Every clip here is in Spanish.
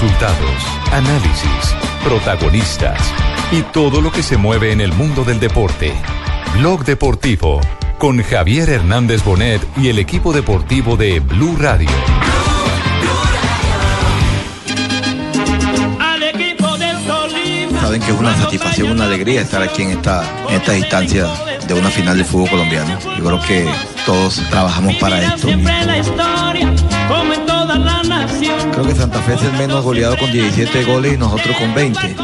Resultados, análisis, protagonistas y todo lo que se mueve en el mundo del deporte. Blog Deportivo con Javier Hernández Bonet y el equipo deportivo de Blue Radio. Saben que es una satisfacción, una alegría estar aquí en esta, en esta instancia de una final de fútbol colombiano. Yo creo que todos trabajamos para esto. Creo que Santa Fe es el menos goleado con 17 goles y nosotros con 20.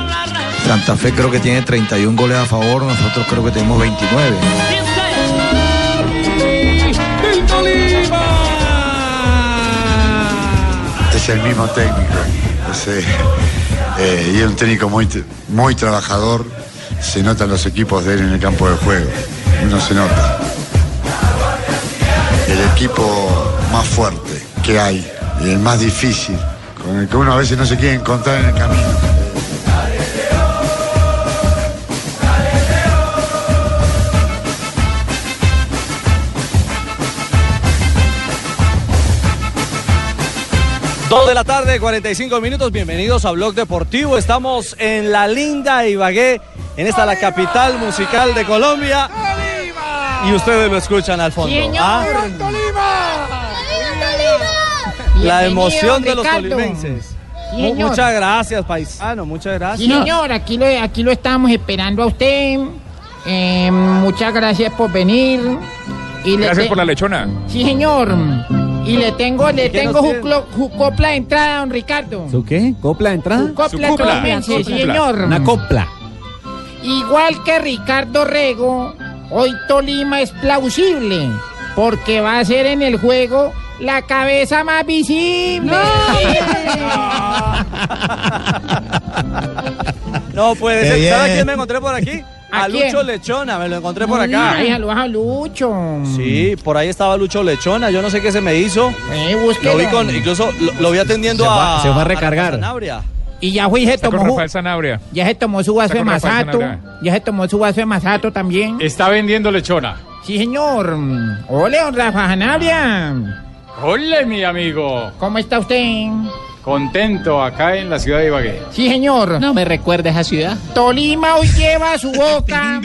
Santa Fe creo que tiene 31 goles a favor, nosotros creo que tenemos 29. Es el mismo técnico. Es, eh, eh, y es un técnico muy, muy trabajador. Se notan los equipos de él en el campo de juego. Uno se nota. El equipo más fuerte que hay y el más difícil, con el que uno a veces no se quiere encontrar en el camino. Dos de la tarde, 45 minutos. Bienvenidos a Blog Deportivo. Estamos en la linda Ibagué, en esta la capital musical de Colombia. Y ustedes lo escuchan al fondo. ¿ah? La emoción de los señor. Muchas gracias, paisano. Muchas gracias. Sí, señor, aquí lo, aquí lo estábamos esperando a usted. Eh, muchas gracias por venir. Y le Gracias te- por la lechona. Sí, señor. Y le tengo, le ¿Qué tengo su, tiene? clo- su copla de entrada, don Ricardo. ¿Su qué? ¿Copla de entrada? Su copla, su copla. señor. Una copla. Igual que Ricardo Rego, hoy Tolima es plausible, porque va a ser en el juego la cabeza más visible. No puede Qué ser. ¿Sabe a bien. quién me encontré por aquí? ¿A quién? Lucho Lechona, me lo encontré por acá. Ay, saludos a Lucho. Sí, por ahí estaba Lucho Lechona. Yo no sé qué se me hizo. Eh, Lo vi con, incluso lo, lo vi atendiendo Se a. va- se va a recargar. Sanabria. Y ya fui, se Está con tomó, Rafael Sanabria. ya se tomó su vaso de masato. Ya se tomó su vaso de masato también. Está vendiendo lechona. Sí, señor. Ole, don Rafa Sanabria. Hola, mi amigo. ¿Cómo está usted? Contento acá en la ciudad de Ibagué. Sí, señor. No me recuerda esa ciudad. Tolima hoy lleva a su boca.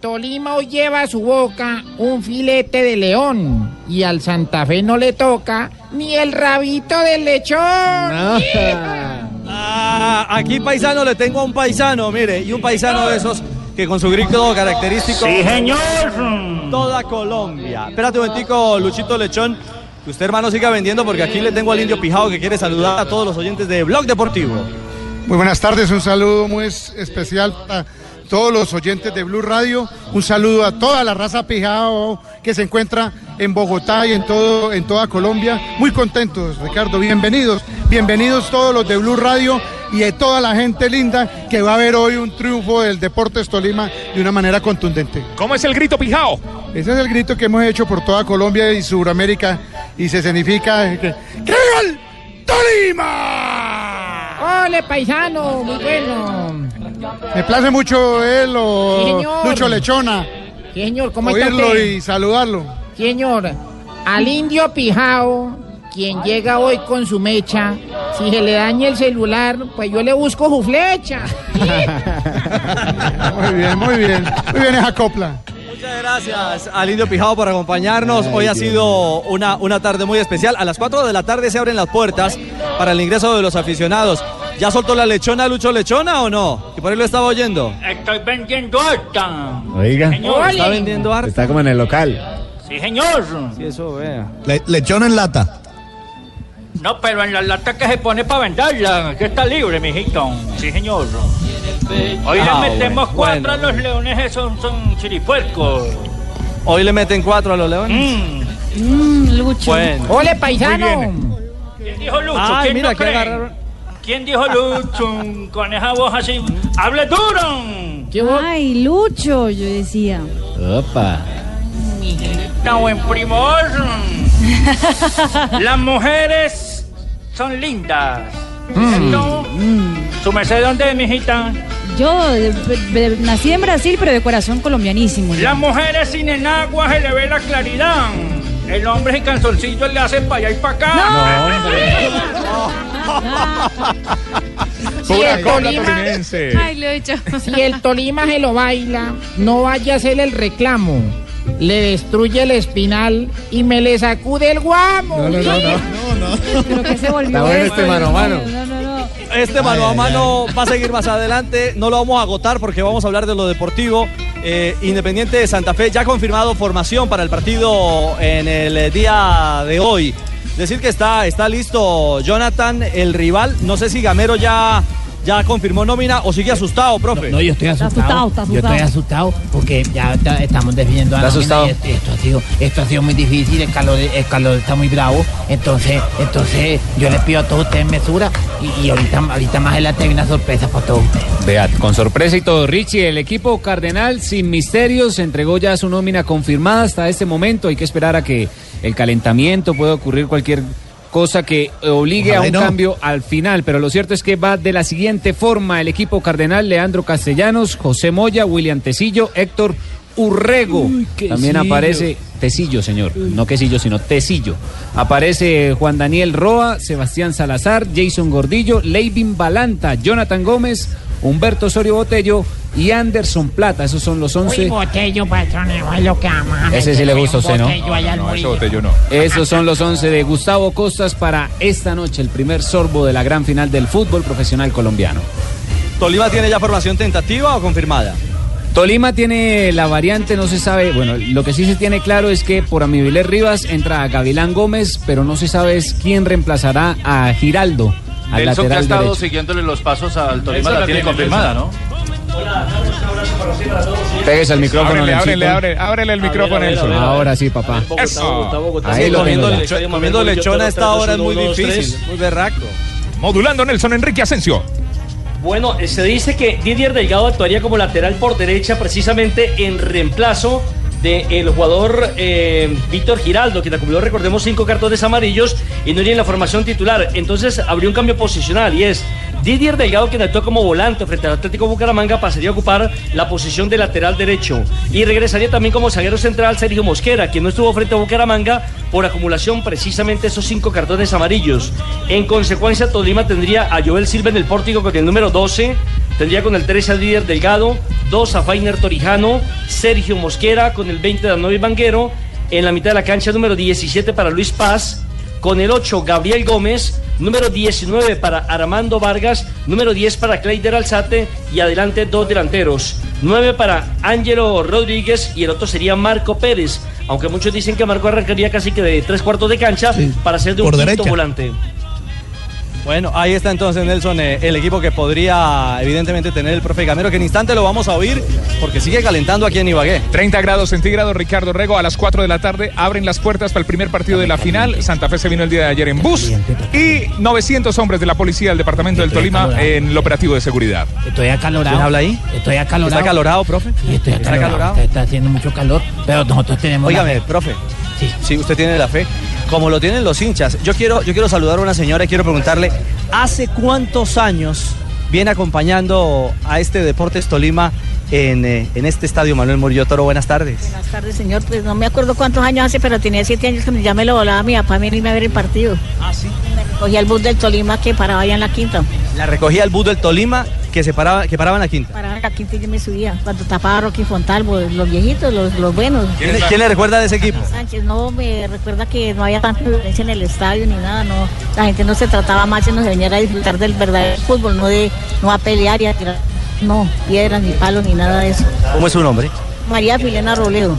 Tolima hoy lleva a su boca un filete de león. Y al Santa Fe no le toca ni el rabito del lechón. Ah, aquí paisano le tengo a un paisano, mire, y un paisano de esos que con su grito característico. Sí, señor. Toda Colombia. Espérate un momentico, Luchito Lechón. Usted, hermano, siga vendiendo porque aquí le tengo al indio Pijao que quiere saludar a todos los oyentes de Blog Deportivo. Muy buenas tardes, un saludo muy es- especial para todos los oyentes de Blue Radio, un saludo a toda la raza Pijao que se encuentra en Bogotá y en todo en toda Colombia. Muy contentos, Ricardo, bienvenidos, bienvenidos todos los de Blue Radio y de toda la gente linda que va a ver hoy un triunfo del Deportes Tolima de una manera contundente. ¿Cómo es el grito pijao? Ese es el grito que hemos hecho por toda Colombia y Sudamérica y se significa que ¡Que viva el Tolima! Ole, paisano, muy bueno. Me place mucho él o Sí, señor. Lucho Lechona, Sí, señor, ¿cómo está oírlo usted? y saludarlo. Sí, Señor, al indio Pijao, quien llega hoy con su mecha, si se le daña el celular, pues yo le busco su flecha. Muy bien, muy bien. Muy bien esa copla. Muchas gracias al Indio Pijao por acompañarnos. Hoy ha sido una, una tarde muy especial. A las 4 de la tarde se abren las puertas para el ingreso de los aficionados. ¿Ya soltó la lechona Lucho Lechona o no? Que por ahí lo estaba oyendo. Estoy vendiendo harta. Oiga, Señor. Está vendiendo arte. está como en el local. Sí, señor. Sí, eso vea. lechón en lata. No, pero en la lata que se pone para venderla, que está libre, mijito. Sí, señor. Hoy Ah, le metemos bueno, cuatro bueno. a los leones, esos son chiripuercos. Hoy le meten cuatro a los leones. Mm. Bueno. Ole, paisano. ¿Quién dijo Lucho? Ay, ¿Quién mira, no que cree? agarraron. ¿Quién dijo Lucho con esa voz así? ¡Hable duro! Ay, Lucho, yo decía. Opa. Está buen primor. Las mujeres son lindas. ¿Cierto? ¿Su merced dónde es, mijita? Yo de- de- nací en Brasil, pero de corazón colombianísimo. Las mujeres sin enagua se le ve la claridad. El hombre sin calzoncillo le hace para allá y para acá. Si Pura el, Tolima. Ay, Lucho. si el Tolima se lo baila, no vaya a hacer el reclamo. Le destruye el espinal y me le sacude el guamo. Pero que se volvió Está bueno esto, este mano a mano. No, no, no. Este mano a mano va a seguir más adelante. No lo vamos a agotar porque vamos a hablar de lo deportivo. Eh, Independiente de Santa Fe ya ha confirmado formación para el partido en el día de hoy. Decir que está, está listo Jonathan, el rival. No sé si Gamero ya, ya confirmó nómina o sigue asustado, profe. No, yo estoy Está asustado. asustado, está Yo estoy asustado. asustado porque ya está- estamos definiendo a la ¿Está nómina asustado? y Esto, esto ha sido, esto ha sido muy difícil, el calor, el calor está muy bravo. Entonces, entonces yo les pido a todos ustedes mesura y, y ahorita, ahorita más adelante hay una sorpresa para todos ustedes. Vea, con sorpresa y todo, Richie, el equipo cardenal sin misterios entregó ya su nómina confirmada hasta este momento. Hay que esperar a que el calentamiento pueda ocurrir cualquier cosa que obligue Ojalá a un no. cambio al final. Pero lo cierto es que va de la siguiente forma el equipo cardenal: Leandro Castellanos, José Moya, William Tecillo, Héctor Urrego. También aparece Tecillo, señor. No quesillo, sino Tecillo. Aparece Juan Daniel Roa, Sebastián Salazar, Jason Gordillo, Leivin Balanta, Jonathan Gómez, Humberto Osorio Botello y Anderson Plata. Esos son los Uy, 11. botello, patrón, es lo que vamos a Ese sí le gusta a usted, ¿no? No, eso botello no. Esos son los 11 de Gustavo Costas para esta noche, el primer sorbo de la gran final del fútbol profesional colombiano. ¿Tolima tiene ya formación tentativa o confirmada? Tolima tiene la variante, no se sabe, bueno, lo que sí se tiene claro es que por Amibiler Rivas entra Gavilán Gómez, pero no se sabe es quién reemplazará a Giraldo, al Nelson que ha estado derecho. siguiéndole los pasos al Tolima la la tiene confirmada, ¿no? Pégese al micrófono, Ábrele, ábrele, ábrele, ábrele el micrófono, Nelson. Ahora sí, papá. Eso. Ahí lo comiendo, lecho- comiendo lechona a esta hora es muy difícil, muy berraco. Modulando Nelson Enrique Asensio. Bueno, eh, se dice que Didier Delgado actuaría como lateral por derecha precisamente en reemplazo del jugador eh, Víctor Giraldo, quien acumuló, recordemos, cinco cartones amarillos y no iría en la formación titular. Entonces habría un cambio posicional y es Didier Delgado, quien actuó como volante frente al Atlético Bucaramanga, pasaría a ocupar la posición de lateral derecho. Y regresaría también como zaguero central Sergio Mosquera, quien no estuvo frente a Bucaramanga por acumulación precisamente esos cinco cartones amarillos. En consecuencia, Tolima tendría a Joel Silva en el pórtico con el número 12, tendría con el 13 al líder Delgado, 2 a Fainer Torijano, Sergio Mosquera con el 20 de Anoy Banguero, en la mitad de la cancha número 17 para Luis Paz, con el 8 Gabriel Gómez, número 19 para Armando Vargas, número 10 para Cleider Alzate y adelante dos delanteros. 9 para Ángelo Rodríguez y el otro sería Marco Pérez, aunque muchos dicen que Marco arrancaría casi que de tres cuartos de cancha para ser de un quinto derecha. volante. Bueno, ahí está entonces Nelson, eh, el equipo que podría evidentemente tener el profe Gamero, que en instante lo vamos a oír porque sigue calentando aquí en Ibagué. 30 grados centígrados, Ricardo Rego. A las 4 de la tarde abren las puertas para el primer partido de la final. Santa Fe se vino el día de ayer en bus. Y 900 hombres de la policía del departamento del Tolima en el operativo de seguridad. Estoy acalorado. ¿Quién habla ahí? Estoy acalorado. ¿Está calorado, profe? Sí, estoy ¿Está acalorado. acalorado? Está, está haciendo mucho calor, pero nosotros tenemos. Óigame, profe. Sí. Sí, usted tiene la fe. Como lo tienen los hinchas. Yo quiero, yo quiero saludar a una señora y quiero preguntarle, ¿hace cuántos años viene acompañando a este Deportes Tolima en, eh, en este estadio Manuel Murillo Toro? Buenas tardes. Buenas tardes, señor. Pues no me acuerdo cuántos años hace, pero tenía siete años que ya me lo volaba mi papá a irme a ver el partido. Ah, sí. Me recogía el bus del Tolima que paraba allá en la quinta. La recogía el bus del Tolima que se paraba, que paraba en la quinta. Paraba en la quinta y yo me subía. Cuando tapaba Rocky Fontalvo, los viejitos, los, los buenos. ¿Quién, quién le recuerda de ese equipo? Sánchez, no, me recuerda que no había tanta violencia en el estadio ni nada, no. La gente no se trataba mal, sino se venía a disfrutar del verdadero fútbol, no de no a pelear y a tirar, no, piedras ni palos ni nada de eso. ¿Cómo es su nombre? María Filena Robledo.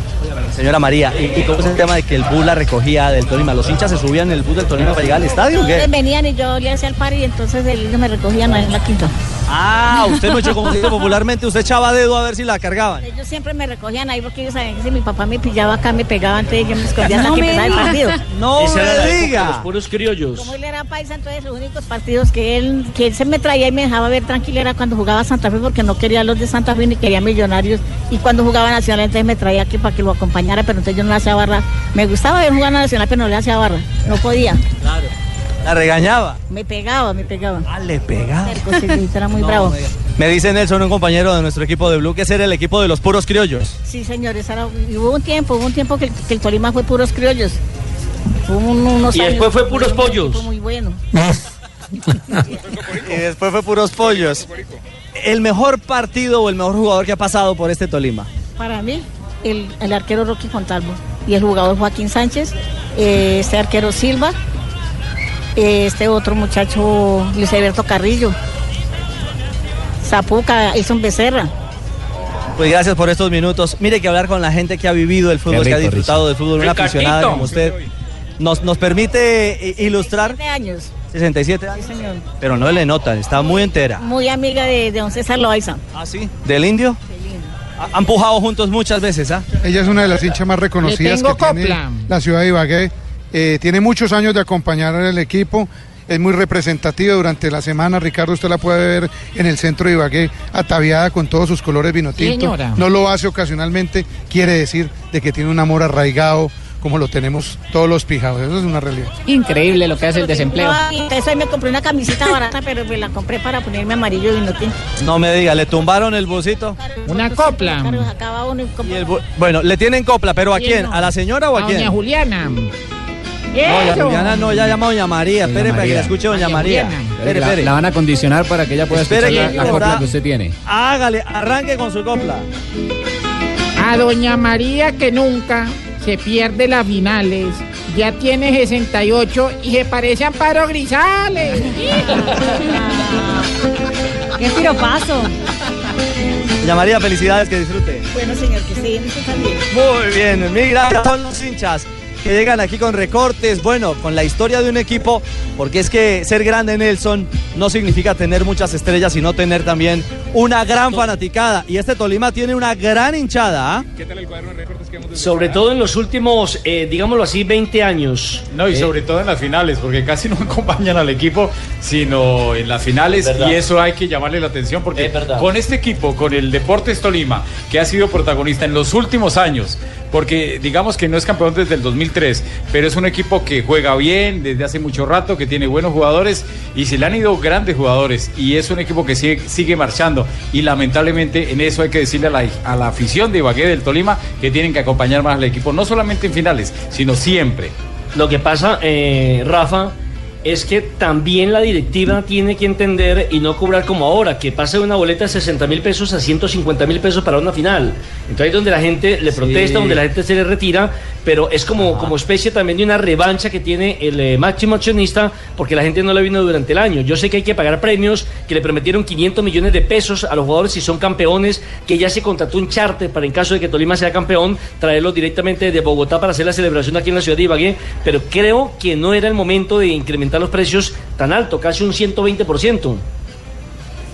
Señora María, ¿y, y cómo es el tema de que el bus la recogía del Tolima? ¿Los hinchas se subían en el bus del Tolima para llegar al estadio o qué? Venían y yo le hacía el par y entonces ellos me recogían en la quinta. Ah, usted mucho como dice popularmente, usted echaba dedo a ver si la cargaban. Ellos siempre me recogían ahí porque ellos sabían que si mi papá me pillaba acá me pegaba, entonces yo me escondía hasta No que me empezaba el diga. partido. No Esa me de los diga. puros criollos. Como él era paisa, entonces los únicos partidos que él, que él se me traía y me dejaba ver tranquila era cuando jugaba Santa Fe porque no quería los de Santa Fe ni quería Millonarios. Y cuando jugaba Nacional entonces me traía aquí para que lo acompañara, pero entonces yo no le hacía barra. Me gustaba ver jugar a Nacional, pero no le hacía barra. No podía. Claro. La regañaba. Me pegaba, me pegaba. Ah, le pegaba. Era muy No, bravo. me dice Nelson, un compañero de nuestro equipo de Blue, que ese era el equipo de los puros criollos. Sí, señores, era- y hubo un tiempo, hubo un tiempo que, el- que el Tolima fue puros criollos. Hubo un- unos Y años después fue puros pollos. Muy bueno. después fue puros pollos. El mejor partido o el mejor jugador que ha pasado por este Tolima. Para mí, el, el arquero Rocky Fontalvo y el jugador Joaquín Sánchez, eh, este arquero Silva, eh, este otro muchacho Luis Alberto Carrillo, Zapuca, Ilson Becerra. Pues gracias por estos minutos. Mire que hablar con la gente que ha vivido el fútbol, que ha disfrutado del fútbol, una aficionada como usted, nos, nos permite ilustrar 67 años. 67 años. Sí, señor. Pero no le notan, está muy entera. Muy amiga de, de don César Loaiza. ¿Ah, sí? ¿Del indio? Ha- Han pujado juntos muchas veces, ¿ah? Ella es una de las hinchas más reconocidas que tiene la ciudad de Ibagué. Eh, tiene muchos años de acompañar al equipo. Es muy representativa durante la semana. Ricardo, usted la puede ver en el centro de Ibagué, ataviada con todos sus colores vino Sí, tinto. señora. no lo hace ocasionalmente, quiere decir de que tiene un amor arraigado como lo tenemos todos los pijados. Eso es una realidad. Increíble lo que hace el desempleo. No, y entonces hoy me compré una camisita barata, pero me la compré para ponerme amarillo y no tinto. No me diga, ¿le tumbaron el busito? Una copla. Y el bu- bueno, le tienen copla, pero ¿a quién? ¿A la señora o a, A quién? doña Juliana. No. Juliana no, ya llama a doña María. Doña Espere para que la escuche doña Doña María. Espere, la, espere. la van a condicionar para que ella pueda Espere escuchar la, que la copla que usted tiene. Hágale, arranque con su copla. A doña María que nunca se pierde las finales. Ya tiene 68 y se parece a Amparo Grisales. ¡Qué piropazo! Doña María, felicidades, que disfrute. Bueno, señor, que usted también. Muy bien, mil gracias. Son los hinchas que llegan aquí con recortes, bueno, con la historia de un equipo, porque es que ser grande, Nelson, no significa tener muchas estrellas, sino tener también una gran fanaticada. Y este Tolima tiene una gran hinchada, ¿ah? ¿Qué tal el cuaderno de recortes que hemos Sobre todo en los últimos, eh, digámoslo así, 20 años. No, y Eh, sobre todo en las finales, porque casi no acompañan al equipo, sino en las finales, y eso hay que llamarle la atención, porque con este equipo, con el Deportes Tolima, que ha sido protagonista en los últimos años, porque digamos que no es campeón desde el 2003, pero es un equipo que juega bien desde hace mucho rato, que tiene buenos jugadores, y se le han ido grandes jugadores, y es un equipo que sigue, sigue marchando, y lamentablemente en eso hay que decirle a la, a la afición de Ibagué del Tolima que tienen que acompañar más al equipo, no solamente en finales, sino siempre. Lo que pasa, eh, Rafa, es que también la directiva tiene que entender y no cobrar como ahora, que pasa de una boleta de 60 mil pesos a 150 mil pesos para una final. Entonces ahí es donde la gente le protesta, donde la gente se le retira, pero es como, como especie también de una revancha que tiene el eh, máximo accionista porque la gente no le vino durante el año. Yo sé que hay que pagar premios, que le prometieron 500 millones de pesos a los jugadores si son campeones, que ya se contrató un charter para en caso de que Tolima sea campeón, traerlos directamente de Bogotá para hacer la celebración aquí en la ciudad de Ibagué, pero creo que no era el momento de incrementar los precios tan alto, casi un 120%.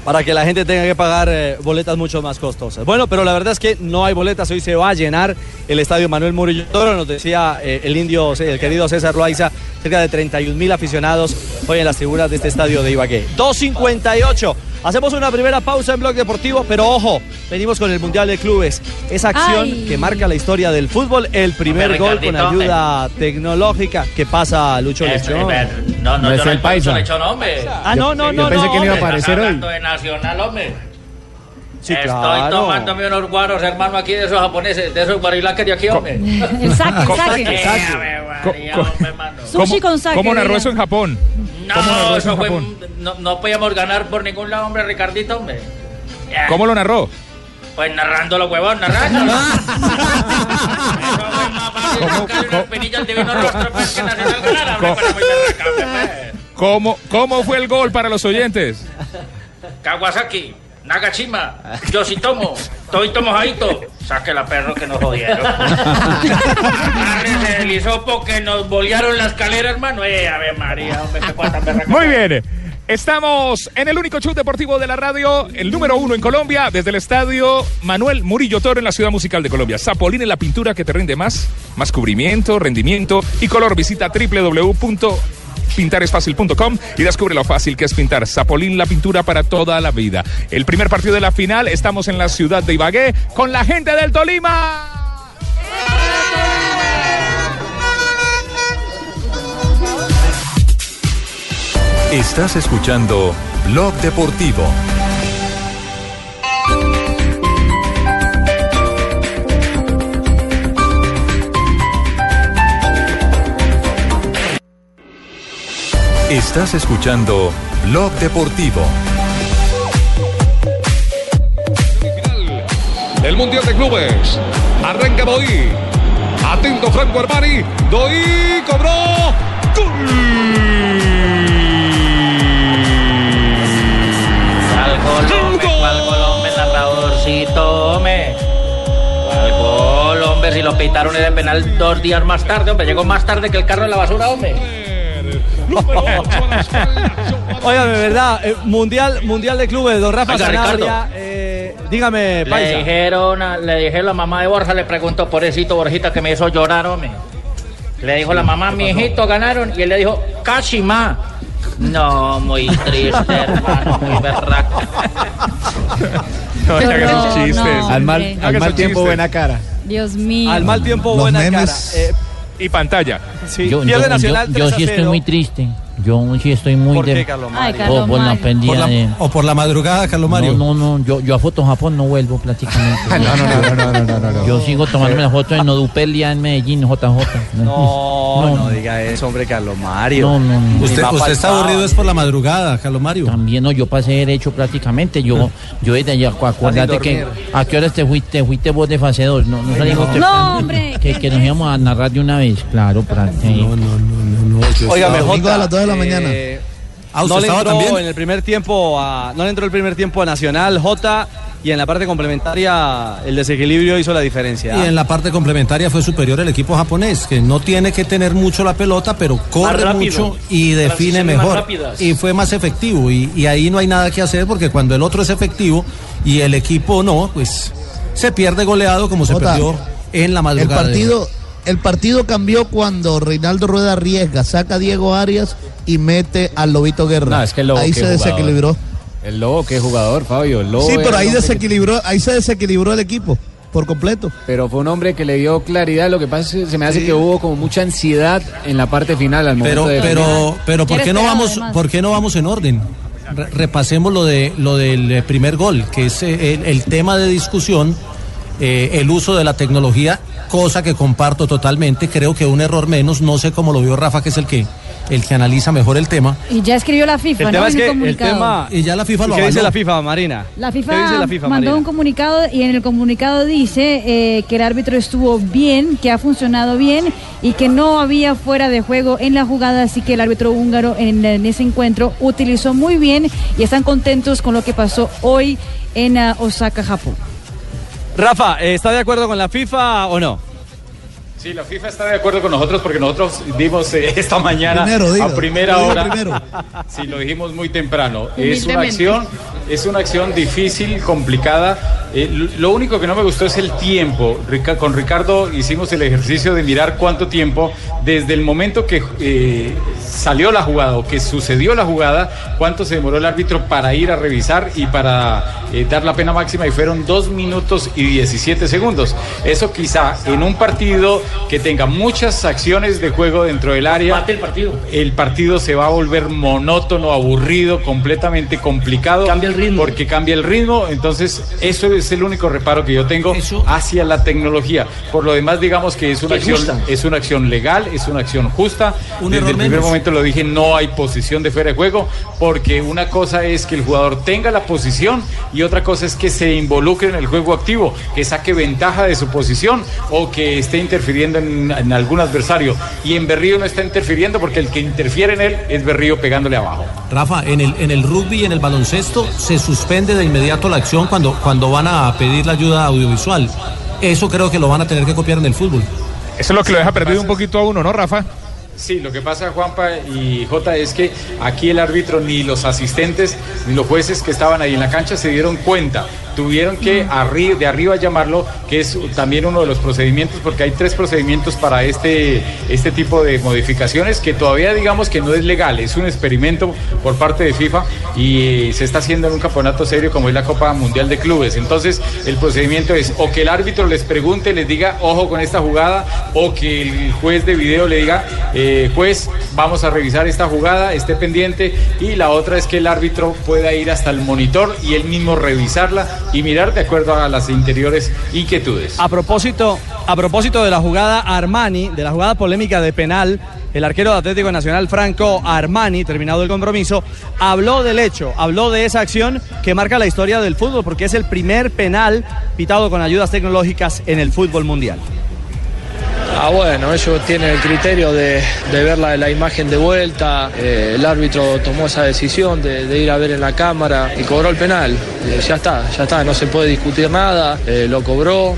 Para que la gente tenga que pagar eh, boletas mucho más costosas. Bueno, pero la verdad es que no hay boletas, hoy se va a llenar el estadio Manuel Murillo Toro, nos decía eh, el indio, el querido César Loaiza, cerca de 31 mil aficionados hoy en las tribunas de este estadio de Ibagué. 2.58, hacemos una primera pausa en Blog Deportivo, pero ojo, venimos con el Mundial de Clubes, esa acción Ay. que marca la historia del fútbol, el primer Hombre, gol con ayuda tecnológica que pasa Lucho Lechón. eh, No, no, No yo es no el paisa. he hecho nombre. Ah, no, no, Yo no, pensé no, que no iba a hombre. aparecer Estás hoy. hablando de Nacional, hombre. Sí, Estoy claro. tomándome unos guaros, hermano, aquí de esos japoneses, de esos barilacas de aquí, hombre. El saque, el saque. Sushi con saque. ¿Cómo narró eso en Japón? ¿Cómo narró No, eso eso en fue, Japón? no, no podíamos ganar por ningún lado, hombre, Ricardito, hombre. ¿Cómo lo narró? Pues narrándolo, huevón, narrándolo. Eso fue más fácil sacarle una espinilla al divino rostro, pues, que Nacional ganara, hombre, ¿Cómo? para muy berraca, hombre, pues. ¿Cómo, ¿Cómo fue el gol para los oyentes? Kawasaki, Nagashima, Yoshitomo, Toito Mojadito. Saque la perro que nos jodieron. Agárrese el hisopo que nos bolearon la escalera, hermano. Eh, ave María, hombre, qué berracas. Muy bien. Estamos en el único show deportivo de la radio, el número uno en Colombia, desde el estadio Manuel Murillo Toro en la ciudad musical de Colombia. Zapolín en la pintura que te rinde más, más cubrimiento, rendimiento y color. Visita www.pintaresfacil.com y descubre lo fácil que es pintar. Zapolín la pintura para toda la vida. El primer partido de la final, estamos en la ciudad de Ibagué con la gente del Tolima. Estás escuchando Blog Deportivo. Estás escuchando Blog Deportivo. El Mundial de Clubes. Arranca Doí. Atento Franco Armani. Doí cobró. ¿Cuál gol? ¿Cuál gol, hombre. Si lo pitaron en el penal dos días más tarde, hombre. Llegó más tarde que el carro en la basura, hombre. Óigame, ¿verdad? Eh, mundial, mundial de clubes, don Rafa Sanabria. Ricardo. eh, dígame, Le Paisa. dijeron, a- le dijeron la mamá de Borja, le preguntó, pobrecito Borjita, que me hizo llorar, hombre. Le dijo la mamá, mi hijito, ganaron. Y él le dijo, casi más. No, muy triste, hermano, muy berraco. No, ya hagan sus chistes. Al mal, al mal tiempo, chistes. buena cara. Dios mío. Al mal tiempo, Los buena memes. cara. Eh, Y pantalla. sí, Yo, pierde yo- Nacional yo- yo 3 a sí estoy 0. muy triste. Yo sí estoy muy ¿Por de- qué, Carlos Ay, por, Carlos por la Por la- de- o por la madrugada, Carlos Mario. No, no, no, yo, yo a Foto Japón no vuelvo prácticamente. No, no, no, no, no, no, no, no. Yo sigo tomándome la foto en Nodupelia en Medellín, JJ. No, no, diga eso, hombre, Carlos Mario. No, no, no. Usted, usted está aburrido es por la madrugada, Carlos Mario. También no, yo pasé derecho prácticamente. Yo, yo desde allá, acu- acuérdate que a qué horas te fuiste, fuiste vos de fase 2, no, no salimos No, hombre. Que, que nos íbamos a narrar de una vez, claro, para No, no, no, Óigame, estaba- Jota, a las dos de la mañana. eh, Ah, ¿usted no le entró también? en el primer tiempo a, no le entró el primer tiempo a Nacional, J, y en la parte complementaria el desequilibrio hizo la diferencia. Y en la parte complementaria fue superior el equipo japonés, que no tiene que tener mucho la pelota, pero corre rápido. mucho y define mejor. Y fue más efectivo. Y, y ahí no hay nada que hacer porque cuando el otro es efectivo y el equipo no, pues se pierde goleado como se perdió en la El madrugada. de partido. El partido cambió cuando Reinaldo Rueda arriesga, saca a Diego Arias y mete al Lobito Guerra. No, es que el Lobo, ahí se jugador. desequilibró. El Lobo, qué jugador, Fabio. El Lobo Sí, pero ahí que- desequilibró, ahí se desequilibró el equipo por completo. Pero fue un hombre que le dio claridad. Lo que pasa es que se me hace Sí. que hubo como mucha ansiedad en la parte final al momento Pero, de pero, pero, ¿por qué no vamos, además. por qué no vamos en orden? Re- repasemos lo de lo del eh, primer gol, que es eh, el, el tema de discusión, eh, el uso de la tecnología, cosa que comparto totalmente. Creo que un error menos. No sé cómo lo vio Rafa, que es el que el que analiza mejor el tema. Y ya escribió la FIFA, el ¿no? tema es que el tema... Y ya la FIFA ¿Y lo ¿Qué dice la FIFA, Marina? La FIFA, ¿Qué dice la FIFA, mandó Marina? un comunicado y en el comunicado dice eh, que el árbitro estuvo bien, que ha funcionado bien y que no había fuera de juego en la jugada, así que el árbitro húngaro en, en ese encuentro utilizó muy bien y están contentos con lo que pasó hoy en ah, Osaka, Japón. Rafa, ¿está de acuerdo con la FIFA o no? Sí, la FIFA está de acuerdo con nosotros porque nosotros dimos eh, esta mañana Primero, a primera hora. primero. Sí, lo dijimos muy temprano. Es una acción, es una acción difícil, complicada. Eh, lo- lo único que no me gustó es el tiempo. Rica- con Ricardo hicimos el ejercicio de mirar cuánto tiempo desde el momento que eh, salió la jugada o que sucedió la jugada, cuánto se demoró el árbitro para ir a revisar y para eh, dar la pena máxima y fueron dos minutos y 17 segundos. Eso quizá en un partido que tenga muchas acciones de juego dentro del área, el partido. el partido se va a volver monótono, aburrido, completamente complicado. Cambia el ritmo. Porque cambia el ritmo, entonces eso es el único reparo que yo tengo hacia la tecnología. Por lo demás, digamos que es una Que acción, es una acción legal, es una acción justa. Un Desde el primer menos. momento lo dije, no hay posición de fuera de juego, porque una cosa es que el jugador tenga la posición y otra cosa es que se involucre en el juego activo, que saque ventaja de su posición o que esté interfiriendo en, en algún adversario. Y en Berrío no está interfiriendo porque el que interfiere en él es Berrío pegándole abajo. Rafa, en el, en el rugby y en el baloncesto se suspende de inmediato la acción cuando, cuando van a pedir la ayuda audiovisual. Eso creo que lo van a tener que copiar en el fútbol. Eso es lo que lo deja perdido un poquito a uno, ¿no, Rafa? Sí, lo que pasa, Juanpa y Jota, es que aquí el árbitro, ni los asistentes, ni los jueces que estaban ahí en la cancha se dieron cuenta. Tuvieron que arri- de arriba llamarlo, que es también uno de los procedimientos, porque hay tres procedimientos para este, este tipo de modificaciones, que todavía digamos que no es legal, es un experimento por parte de FIFA y se está haciendo en un campeonato serio como es la Copa Mundial de Clubes. Entonces, el procedimiento es o que el árbitro les pregunte, les diga, ojo con esta jugada, o que el juez de video le diga, eh, juez, vamos a revisar esta jugada, esté pendiente, y la otra es que el árbitro pueda ir hasta el monitor y él mismo revisarla y mirar de acuerdo a las interiores inquietudes. A propósito, a propósito de la jugada Armani, de la jugada polémica de penal, el arquero de Atlético Nacional Franco Armani, terminado el compromiso, habló del hecho, habló de esa acción que marca la historia del fútbol porque es el primer penal pitado con ayudas tecnológicas en el fútbol mundial. Ah, bueno, ellos tienen el criterio de, de ver la, la imagen de vuelta. Eh, el árbitro tomó esa decisión de, de ir a ver en la cámara y cobró el penal. Eh, ya está, ya está, no se puede discutir nada. eh, lo cobró.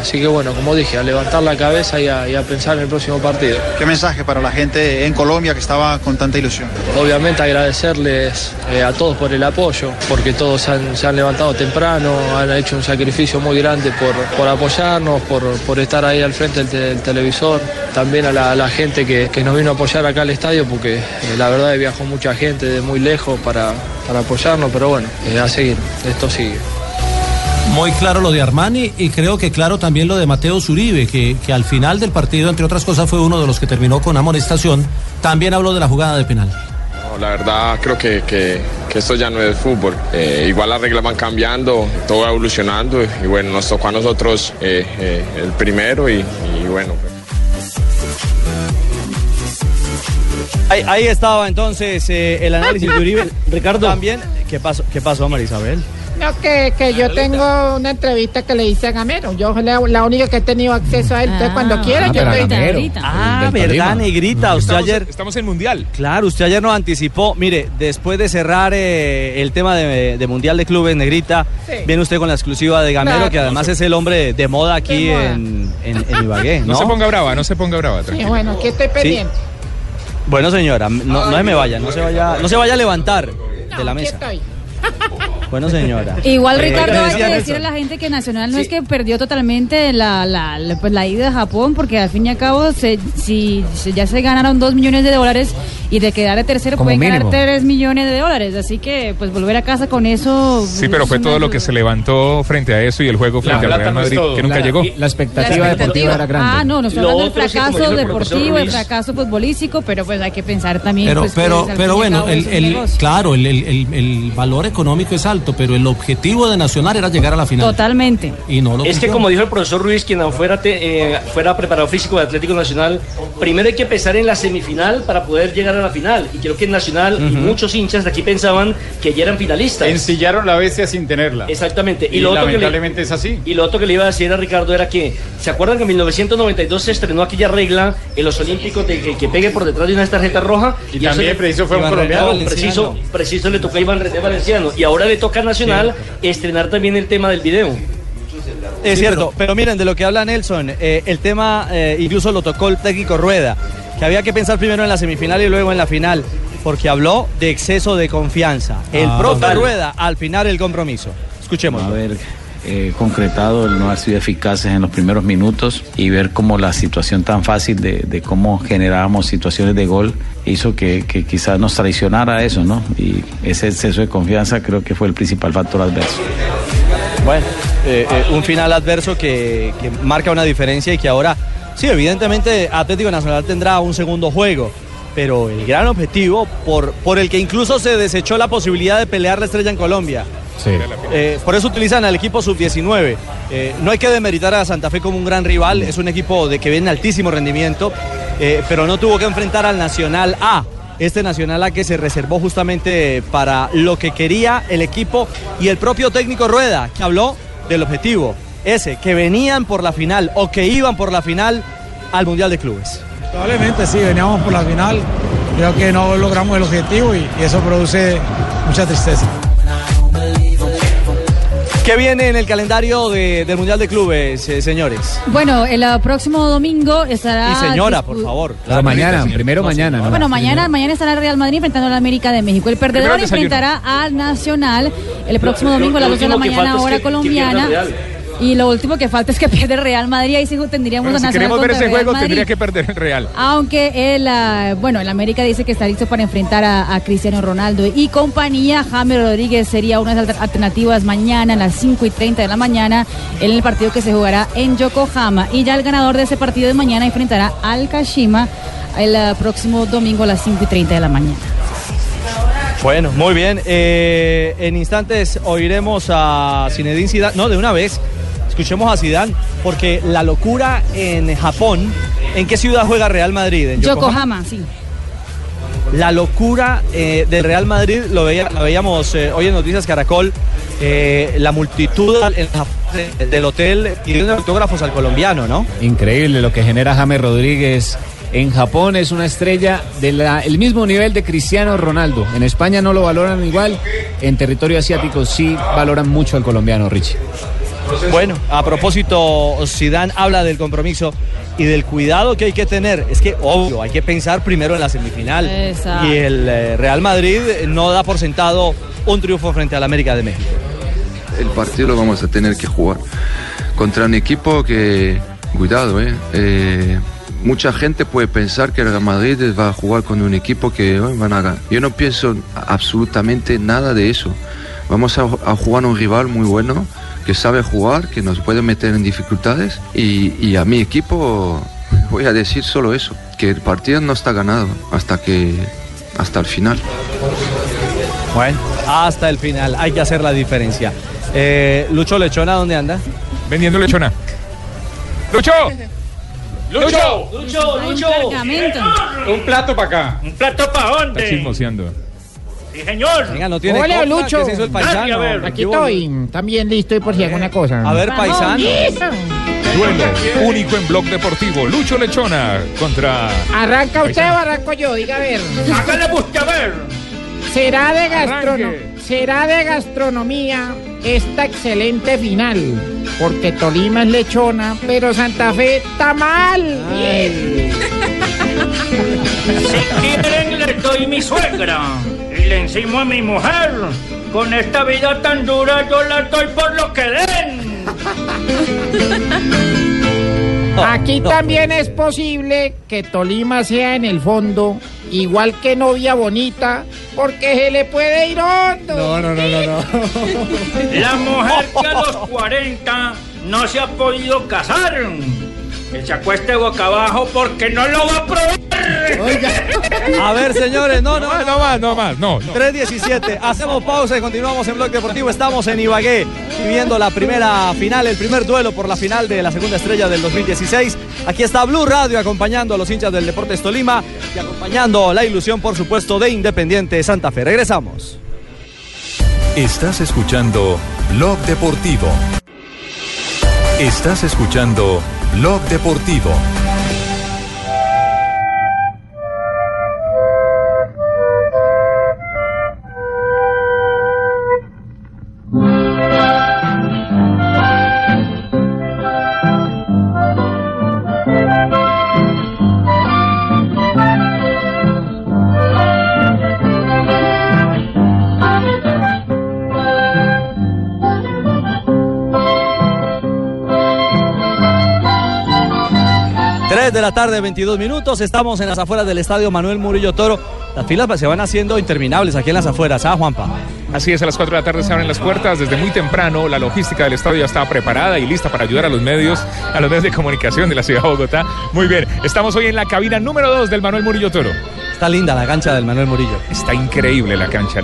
así que bueno, como dije, a levantar la cabeza y a, y a pensar en el próximo partido. ¿Qué mensaje para la gente en Colombia que estaba con tanta ilusión? Obviamente agradecerles a todos por el apoyo, porque todos se han, se han levantado temprano, han hecho un sacrificio muy grande por, por apoyarnos, por, por estar ahí al frente del, del televisor. También a la, gente que, que nos vino a apoyar acá al estadio, porque eh, la verdad viajó mucha gente de muy lejos para, para apoyarnos, pero bueno, eh, a seguir, esto sigue. Muy claro lo de Armani y creo que claro también lo de Mateo Zuribe, que, que al final del partido, entre otras cosas, fue uno de los que terminó con amonestación. También habló de la jugada de penal. La verdad creo que, que- que esto ya no es fútbol. Eh, igual las reglas van cambiando, todo va evolucionando y bueno, nos tocó a nosotros eh, eh, el primero y, y bueno. Ahí, ahí estaba entonces eh, el análisis de Uribe. Ricardo. También, ¿qué pasó, qué pasó Marisabel? No, que, que yo tengo una entrevista que le hice a Gamero. Yo la, la única que he tenido acceso a él. Entonces, cuando quiera, yo estoy. Ah, verdad, negrita. Usted Estamos, ayer. estamos en Mundial. Claro, usted ayer nos anticipó. Mire, después de cerrar eh, el tema de, de Mundial de Clubes, Negrita, Sí. viene usted con la exclusiva de Gamero, Claro. que además es el hombre de moda aquí De moda. en, en, en Ibagué, No, ¿no? se ponga brava, no se ponga brava. Sí, tranquila. bueno, aquí estoy pendiente. Bueno, señora, no, no se me vaya, no se vaya, no se vaya a levantar de la Aquí mesa. estoy. Bueno, señora. Igual, Ricardo, ¿qué hay que decirle a la gente que Nacional no es que perdió totalmente la, la, la- pues, la ida a Japón, porque al fin y al cabo, se, si si ya se ganaron dos millones de dólares y de quedar de tercero Como pueden mínimo. ganar tres millones de dólares. Así que, pues volver a casa con eso. Sí, pero es fue todo lo que se levantó frente a eso y el juego frente al Real Madrid, que nunca La- llegó. La expectativa deportiva era grande. Ah, no, no estoy hablando del fracaso deportivo, el fracaso futbolístico, pero pues hay que pensar también. Pero, pues, pero, pero bueno, el, claro, el, el- el- el valor económico es alto, pero el objetivo de Nacional era llegar a la final. Totalmente. Y no lo Es que como dijo el profesor Ruiz, quien fuera, te- eh, fuera preparado físico de Atlético Nacional, primero hay que pensar en la semifinal para poder llegar a la final. Y creo que Nacional y muchos hinchas de aquí pensaban que ya eran finalistas. Ensillaron la bestia sin tenerla. Exactamente. Y, lo otro que le- lamentablemente es así. Y lo otro que le iba a decir a Ricardo era que, ¿se acuerdan que en 1992 se estrenó aquella regla en los Olímpicos de que, que pegue por detrás de una tarjeta roja? Y también preciso fue un colombiano. Preciso, preciso le tocó a Iván René Valenciano. Y ahora le toca a Nacional estrenar también el tema del video. Es cierto, pero... miren, de lo que habla Nelson, eh, el tema eh, incluso lo tocó el técnico Rueda, que había que pensar primero en la semifinal y luego en la final, porque habló de exceso de confianza. El Ah. profe. Rueda al final el compromiso. Escuchemos. haber eh, concretado el no haber sido eficaces en los primeros minutos y ver cómo la situación tan fácil de, cómo generábamos situaciones de gol hizo que, que quizás nos traicionara eso, ¿no? Y ese exceso de confianza creo que fue el principal factor adverso. Bueno, eh, eh, un final adverso que, que marca una diferencia y que ahora, sí, evidentemente Atlético Nacional tendrá un segundo juego, pero el gran objetivo por, por el que incluso se desechó la posibilidad de pelear la estrella en Colombia. Eh, por eso utilizan al equipo sub-19. Eh, no hay que demeritar a Santa Fe como un gran rival, es un equipo de que viene altísimo rendimiento, eh, pero no tuvo que enfrentar al Nacional A. Este Nacional A que se reservó justamente para lo que quería el equipo y el propio técnico Rueda, que habló del objetivo, ese, que venían por la final o que iban por la final al Mundial de Clubes. Probablemente sí, veníamos por la final. Creo que no logramos el objetivo y, y eso produce mucha tristeza. ¿Qué viene en el calendario de- del Mundial de Clubes, eh, señores? Bueno, el ah, próximo domingo estará. Y señora, por favor. Pero mañana, primero mañana. ¿no? Bueno, mañana, mañana estará el Real Madrid enfrentando al América de México. El perdedor enfrentará al Nacional el próximo domingo a las lo 12 de la mañana, hora colombiana. Y lo último que falta es que pierda el Real Madrid. Ahí sí tendríamos Bueno, a si queremos ver ese Real juego, Madrid. tendría que perder el Real. Aunque el, ah, bueno, el América dice que está listo para enfrentar a, a Cristiano Ronaldo y compañía. Jaime Rodríguez sería una de las alter- alternativas mañana a las 5 y 30 de la mañana en el partido que se jugará en Yokohama. Y ya el ganador de ese partido de mañana enfrentará al Kashima el ah, próximo domingo a las 5 y 30 de la mañana. Bueno, muy bien. Eh, en instantes oiremos a Zinedine Zidane. No, de una vez. Escuchemos a Zidane porque la locura en Japón. ¿En qué ciudad juega Real Madrid? ¿En Yokohama, sí. La locura eh, del Real Madrid, lo, veía- lo veíamos eh, hoy en Noticias Caracol, eh, la multitud en Japón, del hotel pidiendo autógrafos al colombiano, ¿no? Increíble lo que genera James Rodríguez. En Japón es una estrella del mismo nivel de Cristiano Ronaldo. En España no lo valoran igual. En territorio asiático sí valoran mucho al colombiano, Richie. Bueno, a propósito, Zidane habla del compromiso y del cuidado que hay que tener. Es que, obvio, hay que pensar primero en la semifinal. Exacto. Y el eh, Real Madrid no da por sentado un triunfo frente al América de México. El partido lo vamos a tener que jugar contra un equipo que, cuidado, eh, eh, mucha gente puede pensar que el Real Madrid va a jugar con un equipo que eh, van a ganar. Yo no pienso absolutamente nada de eso. Vamos a, a jugar a un rival muy bueno, que sabe jugar, que nos puede meter en dificultades y, y a mi equipo voy a decir solo eso, que el partido no está ganado hasta que hasta el final. Bueno, hasta el final, hay que hacer la diferencia. Eh, Lucho Lechona, ¿dónde anda? Vendiendo lechona. ¡Lucho! ¡Lucho! ¡Lucho! ¡Lucho! Un plato para acá. ¿Un plato para Está dónde? chismoseando. Sí, señor. Venga, no tiene Hola, Lucho. ¿qué se hizo el paisano? Aquí, a ver, aquí ¿Qué hubo? estoy. También listo y por si alguna cosa. A ver, paisano. Duelo único en Blog Deportivo. Lucho Lechona contra. ¿Arranca usted o arranco yo? Diga a ver. Hágale busque a ver. ¿Será de, gastrono- Arranque. ¿Será de gastronomía esta excelente final? Porque Tolima es lechona, pero Santa Fe está mal. Si quieren, les doy mi suegra. Y le encimo a mi mujer. Con esta vida tan dura, yo la doy por lo que den. Aquí también es posible que Tolima sea en el fondo igual que novia bonita, porque se le puede ir hondo. No, no, no, no, no. La mujer que a los 40 no se ha podido casar. Que se acueste boca abajo porque no lo va a probar. A ver, señores, no, no, No, no más, no más, no. no. 3.17, hacemos pausa y continuamos en Blog Deportivo. Estamos en Ibagué viviendo la primera final, el primer duelo por la final de la segunda estrella del 2016. Aquí está Blue Radio acompañando a los hinchas del Deportes Tolima y acompañando la ilusión, por supuesto, de Independiente Santa Fe. Regresamos. Estás escuchando Blog Deportivo. Estás escuchando Blog Deportivo. Tres de la tarde, 22 minutos. Estamos en las afueras del estadio Manuel Murillo Toro. Las filas se van haciendo interminables aquí en las afueras, ¿ah, Juanpa? Así es, a las 4 de la tarde se abren las puertas. Desde muy temprano, la logística del estadio ya está preparada y lista para ayudar a los medios, a los medios de comunicación de la ciudad de Bogotá. Muy bien, estamos hoy en la cabina número 2 del Manuel Murillo Toro. Está linda la cancha del Manuel Murillo. Está increíble la cancha.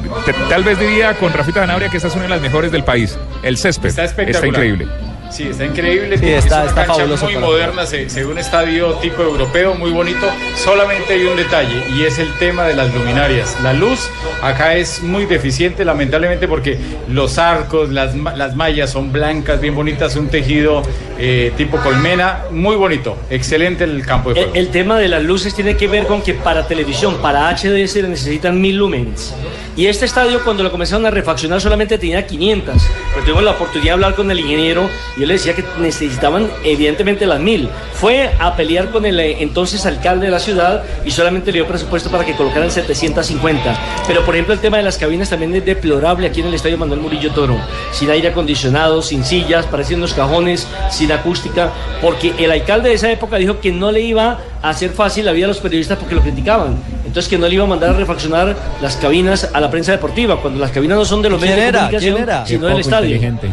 Tal vez diría con Rafita Zanabria que esta es una de las mejores del país. El césped Está espectacular. increíble. Sí, está increíble. Sí, es está- una está cancha fabuloso muy moderna, se, se ve un estadio tipo europeo, muy bonito. Solamente hay un detalle y es el tema de las luminarias. La luz acá es muy deficiente, lamentablemente, porque los arcos, las, las mallas son blancas, bien bonitas, un tejido eh, tipo colmena, muy bonito. Excelente el campo de El, juego. el tema de las luces tiene que ver con que para televisión, para HD se necesitan mil lumens. Y este estadio cuando lo comenzaron a refaccionar solamente tenía 500. Pero tuvimos la oportunidad de hablar con el ingeniero y él le decía que necesitaban evidentemente las mil. Fue a pelear con el eh, entonces alcalde de la ciudad y solamente le dio presupuesto para que colocaran 750. Pero por ejemplo el tema de las cabinas también es deplorable aquí en el estadio Manuel Murillo Toro. Sin aire acondicionado, sin sillas, parecían unos cajones, sin acústica, porque el alcalde de esa época dijo que no le iba a hacer fácil la vida a los periodistas porque lo criticaban. Entonces que no le iba a mandar a refaccionar las cabinas a la prensa deportiva, cuando las cabinas no son de los ¿Quién medios de era? comunicación, ¿Quién era? sino del estadio. inteligente.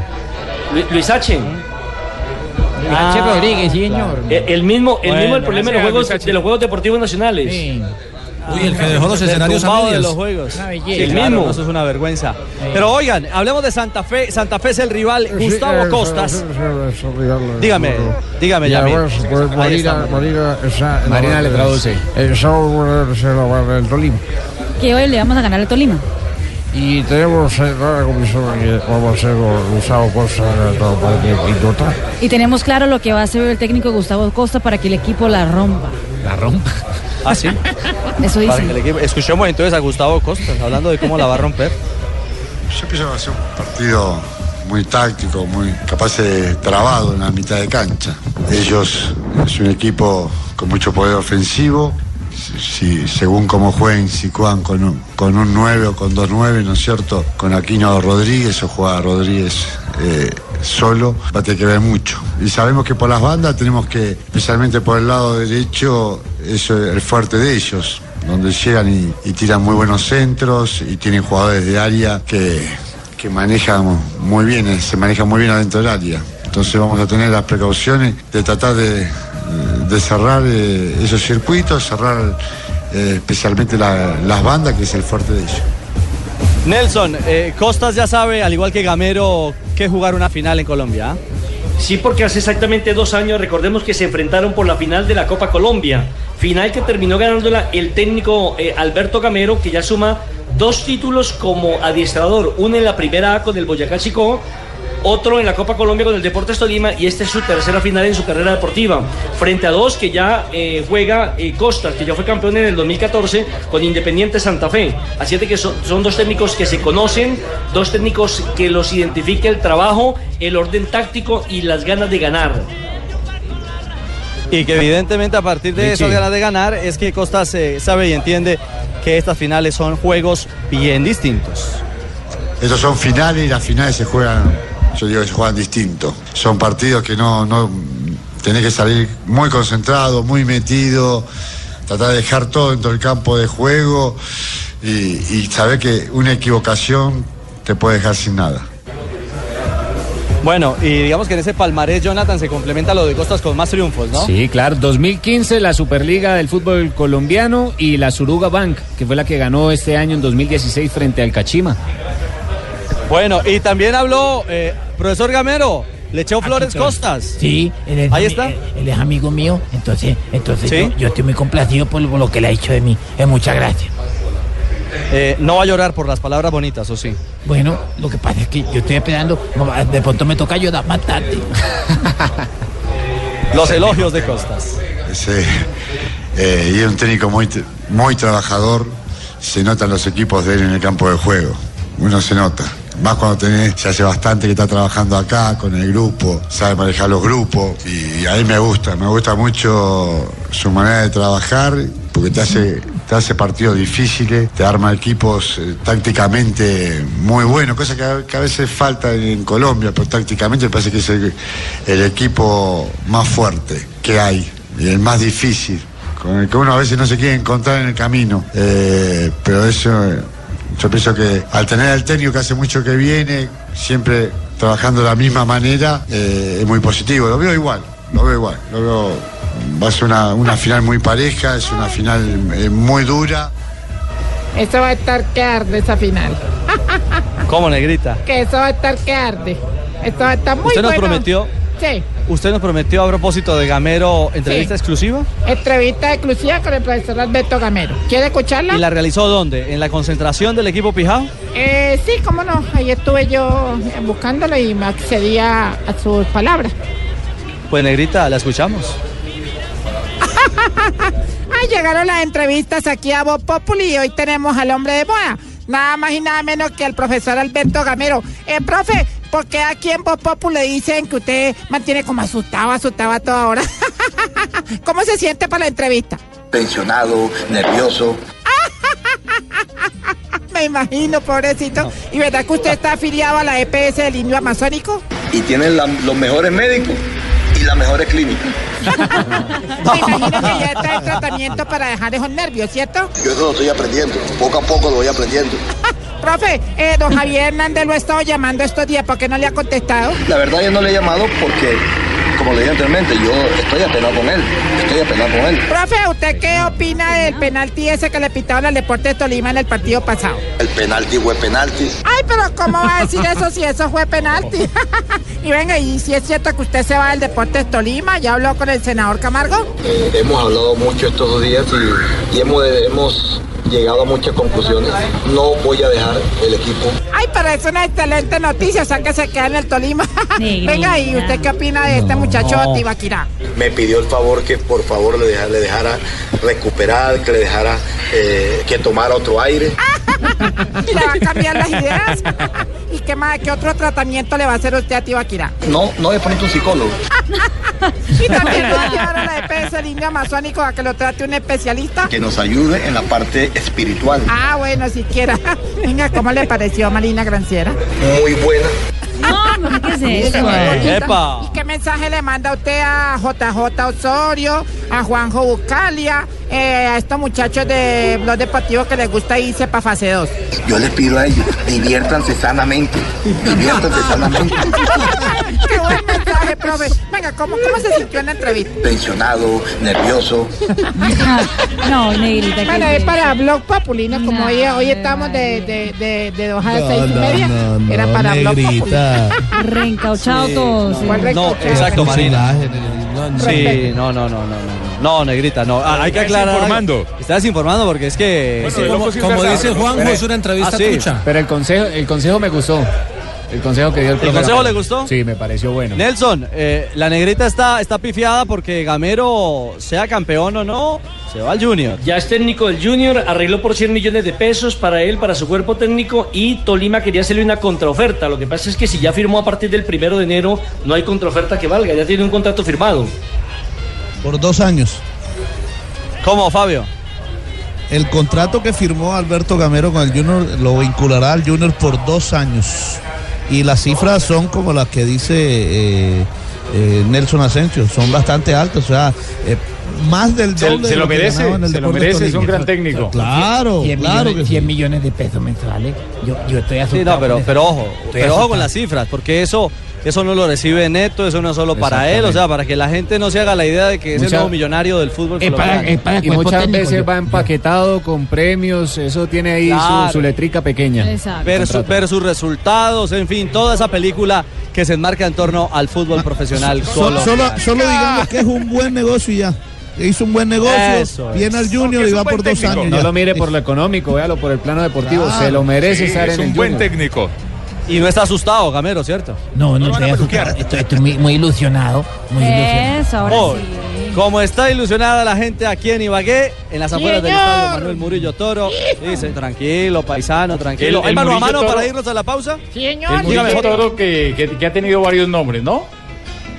Lu- Luis H. H. Rodríguez, sí, señor. Eh, El mismo, el Bueno, mismo el problema de los, juegos, de los Juegos Deportivos Nacionales. Sí. Uy, el que dejó los escenarios a tumbado de medias. los juegos. Una belleza. Sí, El claro, mismo. Eso es una vergüenza. Pero oigan, hablemos de Santa Fe. Santa Fe es el rival. Gustavo Costas. Dígame, dígame, ya. Pues Marina. Marina, esa- Marina le traduce. El sábado se lo va a ver el Tolima. Que hoy le vamos a ganar al Tolima. Y tenemos eh, la comisión que vamos a con Gustavo Costa eh, pilota. Y tenemos claro lo que va a hacer el técnico Gustavo Costa para que el equipo la rompa. La rompa. Ah, sí. Eso Para dice. que el equipo- Escuchemos entonces a Gustavo Costas hablando de cómo la va a romper. Yo pienso que va a ser un partido muy táctico, muy capaz de trabado en la mitad de cancha. Ellos es un equipo con mucho poder ofensivo. Si, según cómo jueguen, si juegan con un, con un 9 o con dos 9, ¿no es cierto? Con Aquino Rodríguez o juega Rodríguez eh, solo, va a tener que ver mucho. Y sabemos que por las bandas tenemos que, especialmente por el lado derecho, eso es el fuerte de ellos donde llegan y, tiran muy buenos centros y tienen jugadores de área que, que manejan muy bien, se manejan muy bien adentro del área. Entonces vamos a tener las precauciones de tratar de, de cerrar eh, esos circuitos, cerrar eh, especialmente la- las bandas, que es el fuerte de ellos. Nelson, eh, Costas ya sabe, al igual que Gamero, que jugar una final en Colombia. ¿ah? Sí, porque hace exactamente dos años, recordemos que se enfrentaron por la final de la Copa Colombia. Final que terminó ganándola el técnico eh, Alberto Gamero, que ya suma dos títulos como adiestrador. Uno en la primera A con el Boyacá Chico, otro en la Copa Colombia con el Deportes Tolima y esta es su tercera final en su carrera deportiva. Frente a dos que ya eh, juega eh, Costas, que ya fue campeón en el 2014 con Independiente Santa Fe. Así es de que son, son dos técnicos que se conocen, dos técnicos que los identifica el trabajo, el orden táctico y las ganas de ganar. Y que evidentemente a partir de eso ganas de ganar es que Costas eh, sabe y entiende que estas finales son juegos bien distintos. Estos son finales y las finales se juegan, yo digo que se juegan distinto. Son partidos que no, no tenés que salir muy concentrado, muy metido, tratar de dejar todo dentro del campo de juego y, y saber que una equivocación te puede dejar sin nada. Bueno, y digamos que en ese palmarés, Jonathan, se complementa lo de Costas con más triunfos, ¿no? Sí, claro. 2015 la Superliga del fútbol colombiano y la Suruga Bank, que fue la que ganó este año en 2016 frente al Cachima. Bueno, y también habló, eh, profesor Gamero, le echó flores Costas. Sí, él es, Ahí está. Él, él es amigo mío, entonces, entonces ¿Sí? yo, yo estoy muy complacido por, por lo que le ha dicho de mí. Eh, muchas gracias. Eh, no va a llorar por las palabras bonitas, ¿o sí? Bueno, lo que pasa es que yo estoy esperando, de pronto me toca ayudar más tarde. Los elogios de Costas. Eh, y es un técnico muy, muy trabajador, se notan los equipos de él en el campo de juego, uno se nota. Más cuando tenés, se hace bastante que está trabajando acá con el grupo, sabe manejar los grupos y, a mí me gusta, me gusta mucho su manera de trabajar porque te hace, te hace partidos difíciles, te arma equipos eh, tácticamente muy buenos, cosa que a, veces falta en Colombia, pero tácticamente me parece que es el, equipo más fuerte que hay y el más difícil, con el que uno a veces no se quiere encontrar en el camino. Eh, pero eso, yo pienso que al tener al técnico que hace mucho que viene, siempre trabajando de la misma manera, eh, es muy positivo. Lo veo igual, lo veo igual. Lo veo, va a ser una, una final muy pareja, es una final eh, muy dura. Eso va a estar que arde esa final. ¿Cómo, negrita? Que eso va a estar que arde. Esto va a estar muy Usted nos bueno. prometió, Sí. usted nos prometió a propósito de Gamero entrevista Sí. exclusiva. Entrevista exclusiva con el profesor Alberto Gamero. ¿Quiere escucharla? ¿Y la realizó dónde? ¿En la concentración del equipo Pijao? Eh, sí, cómo no. Ahí estuve yo buscándolo y me accedía a sus palabras. Pues negrita, la escuchamos. Ay, llegaron las entrevistas aquí a Voz Populi y hoy tenemos al hombre de moda. Nada más y nada menos que al profesor Alberto Gamero. Eh, profe, ¿por qué aquí en Voz le dicen que usted mantiene como asustado, asustado a toda hora? ¿Cómo se siente para la entrevista? tensionado, nervioso. Me imagino, pobrecito. ¿Y verdad que usted está afiliado a la EPS del Indio Amazónico? Y tienen la- los mejores médicos y las mejores clínicas. Me imagino que ya está en tratamiento para dejar esos nervios, ¿cierto? Yo eso lo estoy aprendiendo, poco a poco lo voy aprendiendo. Profe, eh, don Javier Hernández lo ha estado llamando estos días, ¿por qué no le ha contestado? La verdad yo no le he llamado porque como le dije anteriormente, yo estoy apenado con él, estoy apenado con él. Profe, ¿usted qué opina del penalti ese que le pitaron al Deportes Tolima en el partido pasado? El penalti fue penalti. Ay, pero ¿cómo va a decir eso si eso fue penalti? y venga, ¿y si es cierto que usted se va del Deportes Tolima? ¿Ya habló con el senador Camargo? Eh, hemos hablado mucho estos dos días y, y hemos, hemos llegado a muchas conclusiones. No voy a dejar el equipo. Ay, pero es una excelente noticia, o sea que se queda en el Tolima. venga, ¿y usted qué opina de este muchacho Tibaquirá? Me pidió el favor que por favor le dejara, le dejara recuperar, que le dejara eh, que tomara otro aire. ¿Y le va a cambiar las ideas? ¿Y qué más, qué otro tratamiento le va a hacer usted a Tibaquirá? No, no de pronto un psicólogo. y también va a llevar a la EPS, el indio amazónico, a que lo trate un especialista. Que nos ayude en la parte espiritual. Ah, bueno, siquiera. Venga, ¿cómo le pareció Marina Granciera? Muy buena. No, ¿qué es eso? Epa. ¿Y qué mensaje le manda usted a JJ Osorio, a Juanjo Bucalia, eh, a estos muchachos de Blog Deportivo que les gusta irse para fase 2? Yo les pido a ellos, diviértanse sanamente, diviértanse sanamente. Venga, ¿cómo, cómo se sintió en la entrevista? Tensionado, nervioso. No, negrita. ¿qué Bueno, es para Blog Populino, como No, hoy, hoy estamos de, de, de, de dos a No, seis y media. no, no, Era para Blog negrita. Reencauchado todos. ¿Cuál No, exacto, Marina. Sí, no, no, no, no, no. No, negrita, no. Ah, hay que Estás aclarar. informando. Estás informando porque es que. Bueno, Sí, Como, sí como dice. Juanjo, es una entrevista Ah, sí. Pero el consejo, el consejo me gustó. El consejo que dio el ¿El consejo Gamero. le gustó? Sí, me pareció bueno. Nelson, eh, la negrita está, está pifiada porque Gamero, sea campeón o no, se va al Junior. Ya es técnico del Junior, arregló por 100 millones de pesos para él, para su cuerpo técnico y Tolima quería hacerle una contraoferta. Lo que pasa es que si ya firmó a partir del primero de enero, no hay contraoferta que valga, ya tiene un contrato firmado. Por dos años. ¿Cómo, Fabio? El contrato que firmó Alberto Gamero con el Junior lo vinculará al Junior por dos años. Y las cifras son como las que dice eh, eh, Nelson Asensio, son bastante altas, o sea, eh, más del Se- doble se de lo merece, el se lo merece, es un gran técnico. Claro, 100 claro millones, que sí. 100 millones de pesos mensuales. Yo, yo estoy asustado. Sí, no, pero, pero ojo, pero ojo con las cifras, porque eso, eso no lo recibe neto, eso no es solo para él, o sea, para que la gente no se haga la idea de que es el nuevo millonario del fútbol Es para, colombiano. es para Y muchas técnico, veces yo- va empaquetado con premios, eso tiene ahí su- Claro. su, letrica pequeña. Exacto. ver, su- ver sus resultados, en fin, toda esa película que se enmarca en torno al fútbol profesional So- solo. solo, solo digamos que es un buen negocio y ya. Hizo un buen negocio, Eso es. viene al Junior es y va por dos técnico. años. No ya. lo mire por lo económico, véalo por el plano deportivo. Claro. Se lo merece Sí, estar es en el un buen Junior. técnico. Y no está asustado, Gamero, ¿cierto? No, no a estoy peluquear. asustado. Estoy, estoy muy, muy ilusionado. Muy ilusionado. Eso, ahora Hoy, sí. Como está ilusionada la gente aquí en Ibagué, en las afueras del Señor. estadio Manuel Murillo Toro, dice, tranquilo, paisano, tranquilo. El- ¿Hay el mano a Murillo mano Toro- para irnos a la pausa? Sí, El señor. Murillo. Toro que, que- que ha tenido varios nombres, ¿no?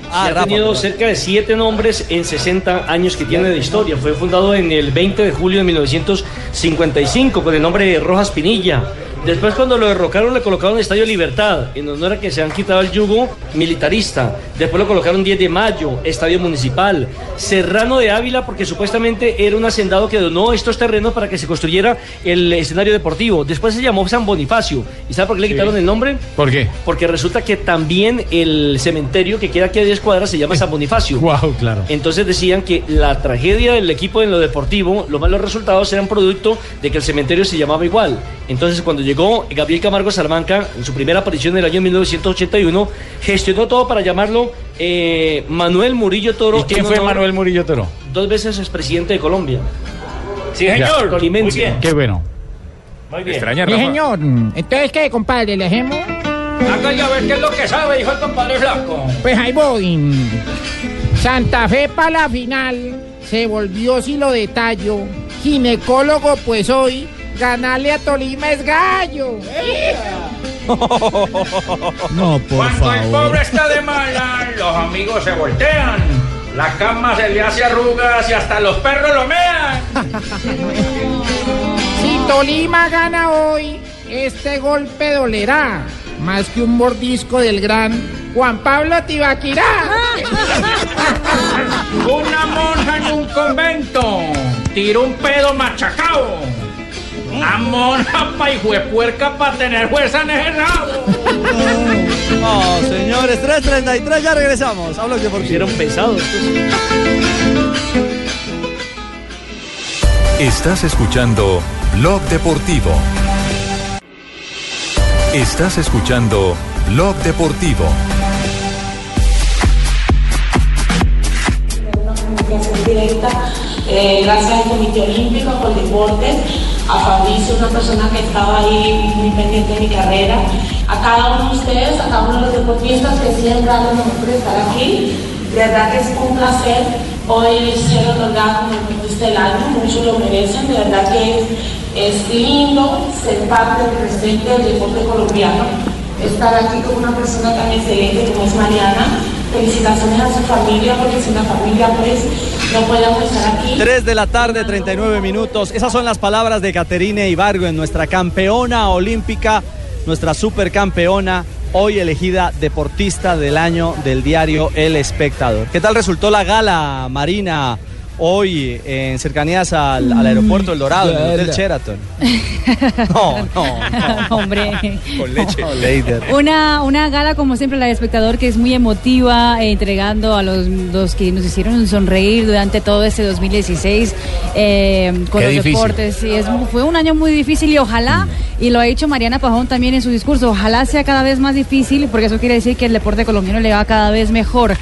Ah, ha Rafa, tenido cerca de siete nombres en 60 años que tiene de historia. Fue fundado en el 20 de julio de 1955 con el nombre de Rojas Pinilla. Después cuando lo derrocaron le colocaron el Estadio Libertad, en honor a que se han quitado el yugo militarista. Después lo colocaron 10 de mayo, Estadio Municipal. Serrano de Ávila porque supuestamente era un hacendado que donó estos terrenos para que se construyera el escenario deportivo. Después se llamó San Bonifacio. ¿Y sabe por qué le quitaron el nombre? ¿Por qué? Porque resulta que también el cementerio que queda aquí a 10 cuadras se llama San Bonifacio. Wow, claro. Entonces decían que la tragedia del equipo en lo deportivo, los malos resultados eran producto de que el cementerio se llamaba igual. Entonces cuando llegó Gabriel Camargo Salamanca, en su primera aparición en el año 1981, gestionó todo para llamarlo eh, Manuel Murillo Toro. ¿Y quién fue honor- Manuel Murillo Toro? Dos veces expresidente de Colombia. Sí, señor. Bien. Qué bueno. Muy bien. Extraña, Sí, señor. Entonces, ¿qué, compadre? ¿Le? Hágale a ver qué es lo que sabe, dijo el compadre Flaco. Pues ahí voy. Santa Fe para la final. Se volvió, si lo detallo, ginecólogo, pues hoy ganarle a Tolima es gallo. No, por Cuando el pobre está de mala, los amigos se voltean. La cama se le hace arrugas y hasta los perros lo mean. Si Tolima gana hoy, este golpe dolerá. Más que un mordisco del gran Juan Pablo Tibaquirá. Una monja en un convento tiró un pedo machacado. La monja pa' hijo de puerca para tener fuerza en ese rabo. No, señores, 3.33, ya regresamos. Hablo que por Hicieron pesados. Estás escuchando Blog Deportivo. Estás escuchando Blog Deportivo. directa, eh, gracias al Comité Olímpico, por Deportes, a Fabricio, una persona que estaba ahí muy pendiente de mi carrera, a cada uno de ustedes, a cada uno de los deportistas que siempre han nosotros por estar aquí. De verdad que es un placer hoy ser otorgado como deportista del año, muchos lo merecen, de verdad que es, es lindo ser parte del presente del deporte colombiano, estar aquí con una persona tan excelente como es Mariana. Felicitaciones a su familia, porque sin la familia pues no podemos estar aquí. 3 de la tarde, 39 minutos. Esas son las palabras de Caterine Ibargo, nuestra campeona olímpica, nuestra supercampeona, hoy elegida deportista del año del diario El Espectador. ¿Qué tal resultó la gala, Marina, hoy en cercanías al, al aeropuerto El Dorado, en el Hotel. Sheraton? No, no, no. Hombre. Con leche. Una, una gala, como siempre, la de espectador, que es muy emotiva, eh, entregando a los, los que nos hicieron sonreír durante todo este 2016 eh, con Qué los difícil. deportes. Sí, es, mu- fue un año muy difícil y ojalá, y lo ha dicho Mariana Pajón también en su discurso, ojalá sea cada vez más difícil, porque eso quiere decir que el deporte colombiano le va cada vez mejor.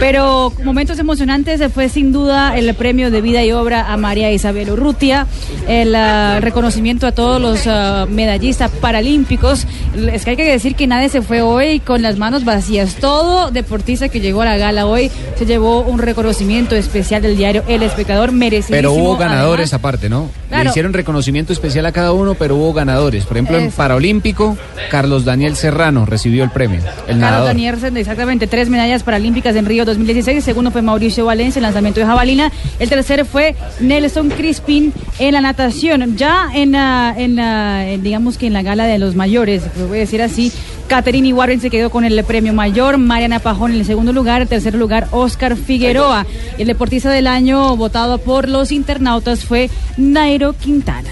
Pero momentos emocionantes fue sin duda el premio de vida y obra a María Isabel Urrutia, el ah, reconocimiento a todos los ah, medallistas paralímpicos. Es que hay que decir que nadie se fue hoy con las manos vacías. Todo deportista que llegó a la gala hoy se llevó un reconocimiento especial del diario El Espectador merecido. Pero hubo ganadores aparte, ¿no? Le hicieron reconocimiento especial a cada uno, pero hubo ganadores. Por ejemplo, en. Paralímpico, Carlos Daniel Serrano recibió el premio, el Carlos nadador. Danielsen, exactamente, tres medallas paralímpicas en Río 2016. El segundo fue Mauricio Valencia, en lanzamiento de jabalina. El tercero fue Nelson Crispin en la natación. Ya en, la- en, la- en, digamos que en la gala de los mayores, voy a decir así, Caterine Warren se quedó con el premio mayor, Mariana Pajón en el segundo lugar, el tercer lugar Oscar Figueroa. El deportista del año votado por los internautas fue Nairo Quintana.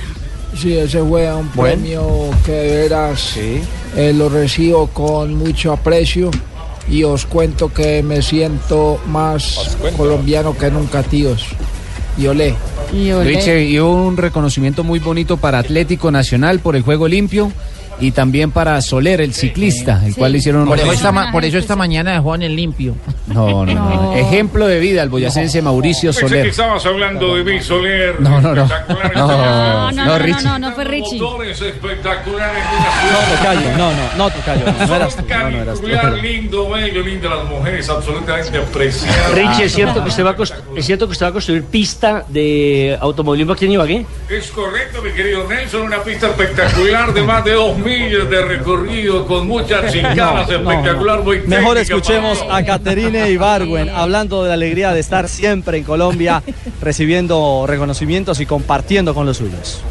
Sí, ese fue un Bueno. premio que de veras eh, lo recibo con mucho aprecio y os cuento que me siento más colombiano que nunca, tíos. Y olé. Y hubo un reconocimiento muy bonito para Atlético Nacional por el juego limpio y también para Soler, el ciclista, el cual le hicieron un Por eso, esta, por eso esta mañana dejó en el limpio. No, no, no. Ejemplo de vida al boyacense Mauricio Pensé que Soler. estabas hablando de Bill Soler. No, no, no. No, No, no, no, no, Richie. no, no, fue Richie. Motores espectaculares No, tocayo, no, no, no, tocayo. No, no eras tú, no, no eras tú. Lindo, bello, lindo, las mujeres absolutamente apreciadas. Richie, ¿es cierto, que usted va a ¿es cierto que usted va a construir pista de automovilismo aquí en Ibagué? Es correcto, mi querido Nelson, una pista espectacular de más de dos millas de recorrido con muchas chingadas, No, no, espectacular, muy Mejor escuchemos a Caterine Ibargüen hablando de la alegría de estar siempre en Colombia, recibiendo reconocimientos y compartiendo con los suyos.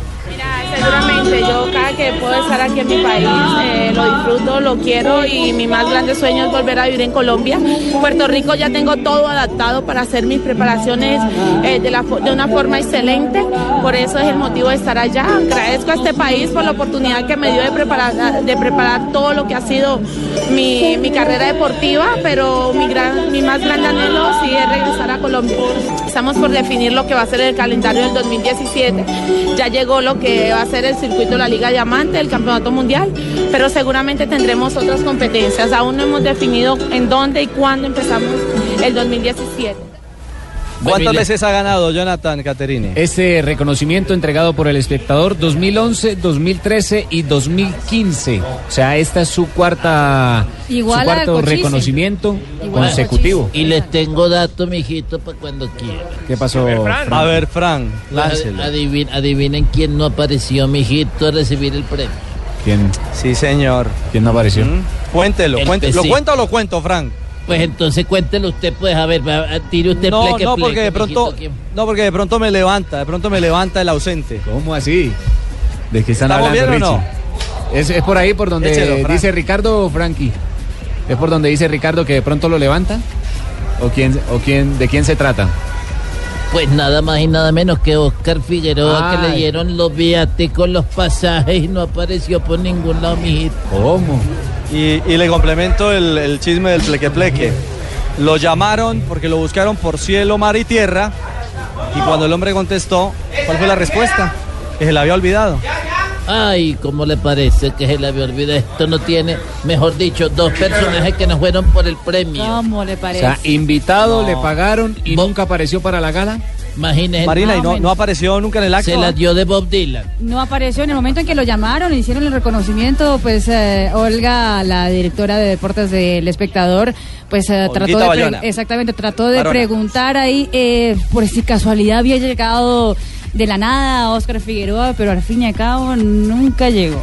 Seguramente yo cada que puedo estar aquí en mi país eh, lo disfruto, lo quiero y mi más grande sueño es volver a vivir en Colombia. Puerto Rico ya tengo todo adaptado para hacer mis preparaciones eh, de, de una forma excelente, por eso es el motivo de estar allá. Agradezco a este país por la oportunidad que me dio de preparar, de preparar todo lo que ha sido mi, mi carrera deportiva, pero mi, gran, mi más grande anhelo sí es regresar a Colombia. Estamos por definir lo que va a ser el calendario del 2017. Ya llegó lo que va a ser el circuito de la Liga Diamante, el Campeonato Mundial, pero seguramente tendremos otras competencias. Aún no hemos definido en dónde y cuándo empezamos el 2017. ¿Cuántas veces ha ganado Jonathan Caterine? Este reconocimiento entregado por el espectador 2011, 2013 y 2015. O sea, esta es su cuarta Igual su a cuarto reconocimiento Igual a consecutivo. Y les tengo datos, mijito, para cuando quieran. ¿Qué pasó? Fran? A ver, Fran, láncelo. Adivin- adivinen quién no apareció, mijito, a recibir el premio. ¿Quién? Sí, señor. ¿Quién no apareció? Cuéntelo, El cuéntelo. ¿Lo cuento o lo cuento, Fran? Pues entonces cuéntelo usted, pues, a ver, tire usted No, pleque, no, pleque, porque de pronto, no, porque de pronto me levanta, de pronto me levanta el ausente. ¿Cómo así? ¿De qué están ¿Estamos hablando, bien o Richie? ¿Es, es por ahí por donde Échelo, dice Ricardo o Frankie? ¿Es por donde dice Ricardo que de pronto lo levanta? ¿O quién, o quién, de quién se trata? Pues nada más y nada menos que Oscar Figueroa, que le dieron los viáticos, los pasajes y no apareció por ningún lado, mijito. ¿Cómo? Y, y le complemento el, el chisme del pleque pleque. Lo llamaron porque lo buscaron por cielo, mar y tierra. Y cuando el hombre contestó, ¿cuál fue la respuesta? Que se la había olvidado. Ay, ¿cómo le parece que se le había olvidado? Esto no tiene, mejor dicho, dos personajes que nos fueron por el premio. ¿Cómo le O parece? sea, invitado, No. le pagaron y nunca apareció para la gala. Imagínese. Marina, ¿y no, no apareció nunca en el acto? Se la dio de Bob Dylan. No apareció en el momento en que lo llamaron, le hicieron el reconocimiento, pues eh, Olga, la directora de deportes del espectador, pues eh, trató de exactamente trató de preguntar ahí eh, por si casualidad había llegado de la nada Oscar Figueroa, pero al fin y al cabo nunca llegó.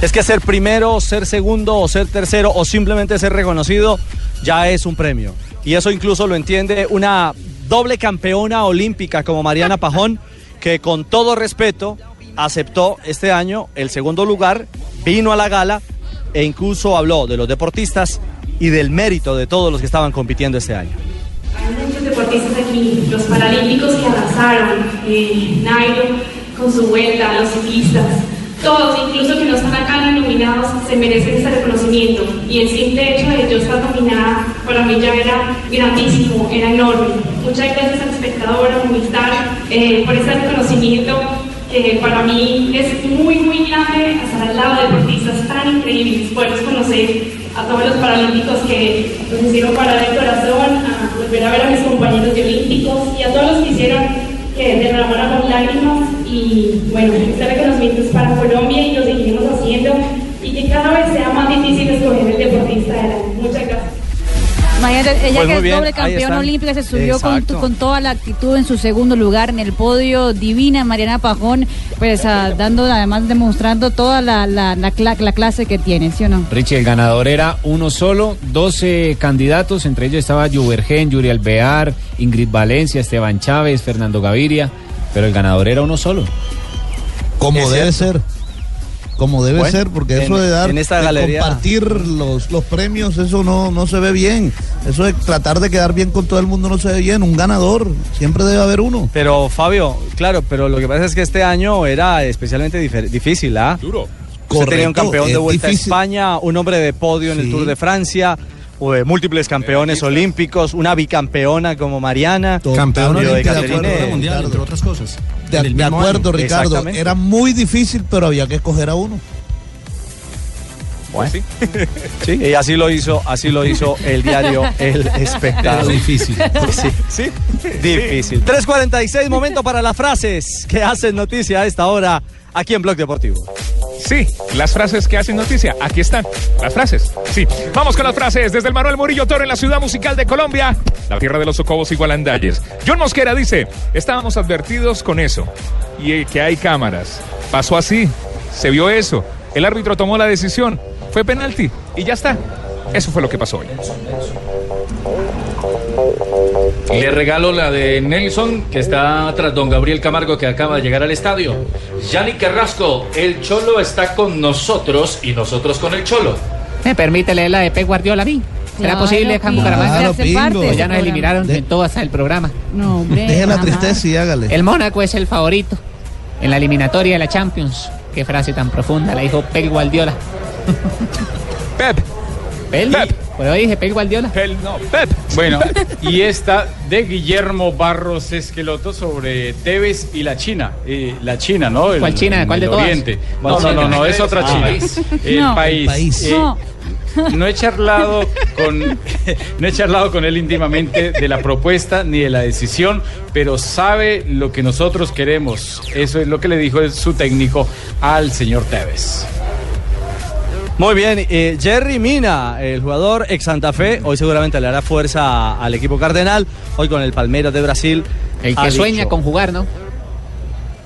Es que ser primero, ser segundo o ser tercero o simplemente ser reconocido ya es un premio. Y eso incluso lo entiende una doble campeona olímpica como Mariana Pajón, que con todo respeto aceptó este año el segundo lugar, vino a la gala e incluso habló de los deportistas y del mérito de todos los que estaban compitiendo este año. Hay muchos deportistas aquí, los paralímpicos que arrasaron, eh, Nairo con su vuelta, los ciclistas, todos, incluso que no están acá nominados, se merecen este reconocimiento. Y el simple hecho de yo estar nominada para mí ya era grandísimo, era enorme. Muchas gracias al espectador, a Movistar, eh, por ese reconocimiento que para mí es muy, muy grande estar al lado de deportistas tan increíbles, poderlos conocer a todos los paralímpicos que nos hicieron parar el corazón, a volver a ver a mis compañeros de olímpicos y a todos los que hicieron que derramáramos lágrimas y bueno, este reconocimiento es para Colombia y lo seguiremos haciendo y que cada vez sea más difícil escoger el deportista del año. Muchas gracias. Imagínate, ella Pues que es bien, doble campeona olímpica, se subió con, toda la actitud en su segundo lugar en el podio. Divina Mariana Pajón, pues ah, dando, además demostrando toda la, la, la cla- la clase que tiene, ¿sí o no? Richie, el ganador era uno solo, 12 candidatos, entre ellos estaba Juvergen, Yuri Alvear, Ingrid Valencia, Esteban Chávez, Fernando Gaviria, pero el ganador era uno solo. Como debe ser. Como debe Bueno, ser, porque en- eso de dar, en esta de galería- compartir los, los premios, eso no, no se ve bien. Eso de tratar de quedar bien con todo el mundo no se ve bien. Un ganador, siempre debe haber uno. Pero Fabio, claro, pero lo que pasa es que este año era especialmente difícil, ¿ah? Duro. Usted tenía un Correcto, campeón de vuelta difícil. a España, un hombre de podio en el Sí. Tour de Francia, eh, múltiples campeones olímpicos, una bicampeona como Mariana. Campeón Lo de de mundial, entre otras cosas. De, acuerdo, año. Ricardo. Era muy difícil, pero había que escoger a uno. Bueno, sí, y así lo hizo, así lo hizo el diario El Espectador. Era difícil. Sí, sí, difícil. 3.46, momento para las frases que hacen noticia a esta hora aquí en Blog Deportivo. Sí, las frases que hacen noticia. Aquí están, las frases. Sí, vamos con las frases. Desde el Manuel Murillo Toro en la ciudad musical de Colombia, la tierra de los socobos y gualandalles. John Mosquera dice, estábamos advertidos con eso. Y eh, que hay cámaras. Pasó así, se vio eso. El árbitro tomó la decisión. Fue penalti y ya está. Eso fue lo que pasó hoy. Le regalo la de Nelson, que está tras don Gabriel Camargo, que acaba de llegar al estadio. Yanni Carrasco, el Cholo está con nosotros y nosotros con el Cholo. ¿Me permite leer la de Pep Guardiola a mí? ¿Será Claro, posible, Juan Bucaramanga? Claro, de ya nos eliminaron en todo hasta el programa. No, hombre. Deje la tristeza y hágale. El Mónaco es el favorito en la eliminatoria de la Champions. Qué frase tan profunda la dijo Pep Guardiola. Pep. Pep. Pues yo dije Pep Guardiola. no, Pep. Bueno, y esta de Guillermo Barros Esqueloto sobre Tevez y la China. Eh, la China, ¿no? El- ¿Cuál China? ¿Cuál de el todas? Oriente. ¿Cuál No, no, China? no, no, es otra Ah. China. País. El No. país. País. Eh, No. No he charlado con no he charlado con él íntimamente de la propuesta ni de la decisión, pero sabe lo que nosotros queremos. Eso es lo que le dijo su técnico al señor Tevez. Muy bien, eh, Jerry Mina, el jugador ex Santa Fe, hoy seguramente le hará fuerza al equipo cardenal, hoy con el Palmeiras de Brasil. El que sueña dicho, con jugar, ¿no?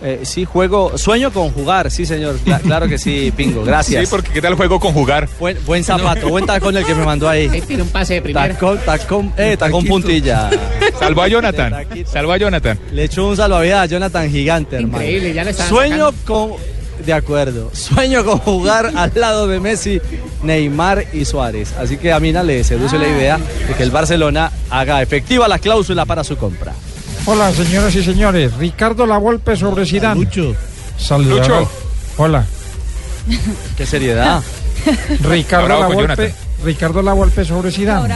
eh, sí, juego, sueño con jugar, sí señor, Cla- claro que sí, Pingo, gracias. Sí, porque ¿qué tal juego con jugar? Buen, buen zapato, buen tacón el que me mandó ahí. Ahí tiene un pase de primera. Tacón, tacón, eh, tacón puntilla. Salvó a Jonathan. Salvó a Jonathan. Le echó un salvavidas a Jonathan gigante, hermano. Increíble, ya le Sueño con. De acuerdo. Sueño con jugar al lado de Messi, Neymar y Suárez. Así que a Mina le seduce la idea de que el Barcelona haga efectiva la cláusula para su compra. Hola, señoras y señores. Ricardo Lavolpe sobre Zidane. Lucho. Saludos. Lucho. Hola. Qué seriedad. Ricardo Bravo La con Volpe, Jonathan. Ricardo La Volpe sobre Zidane.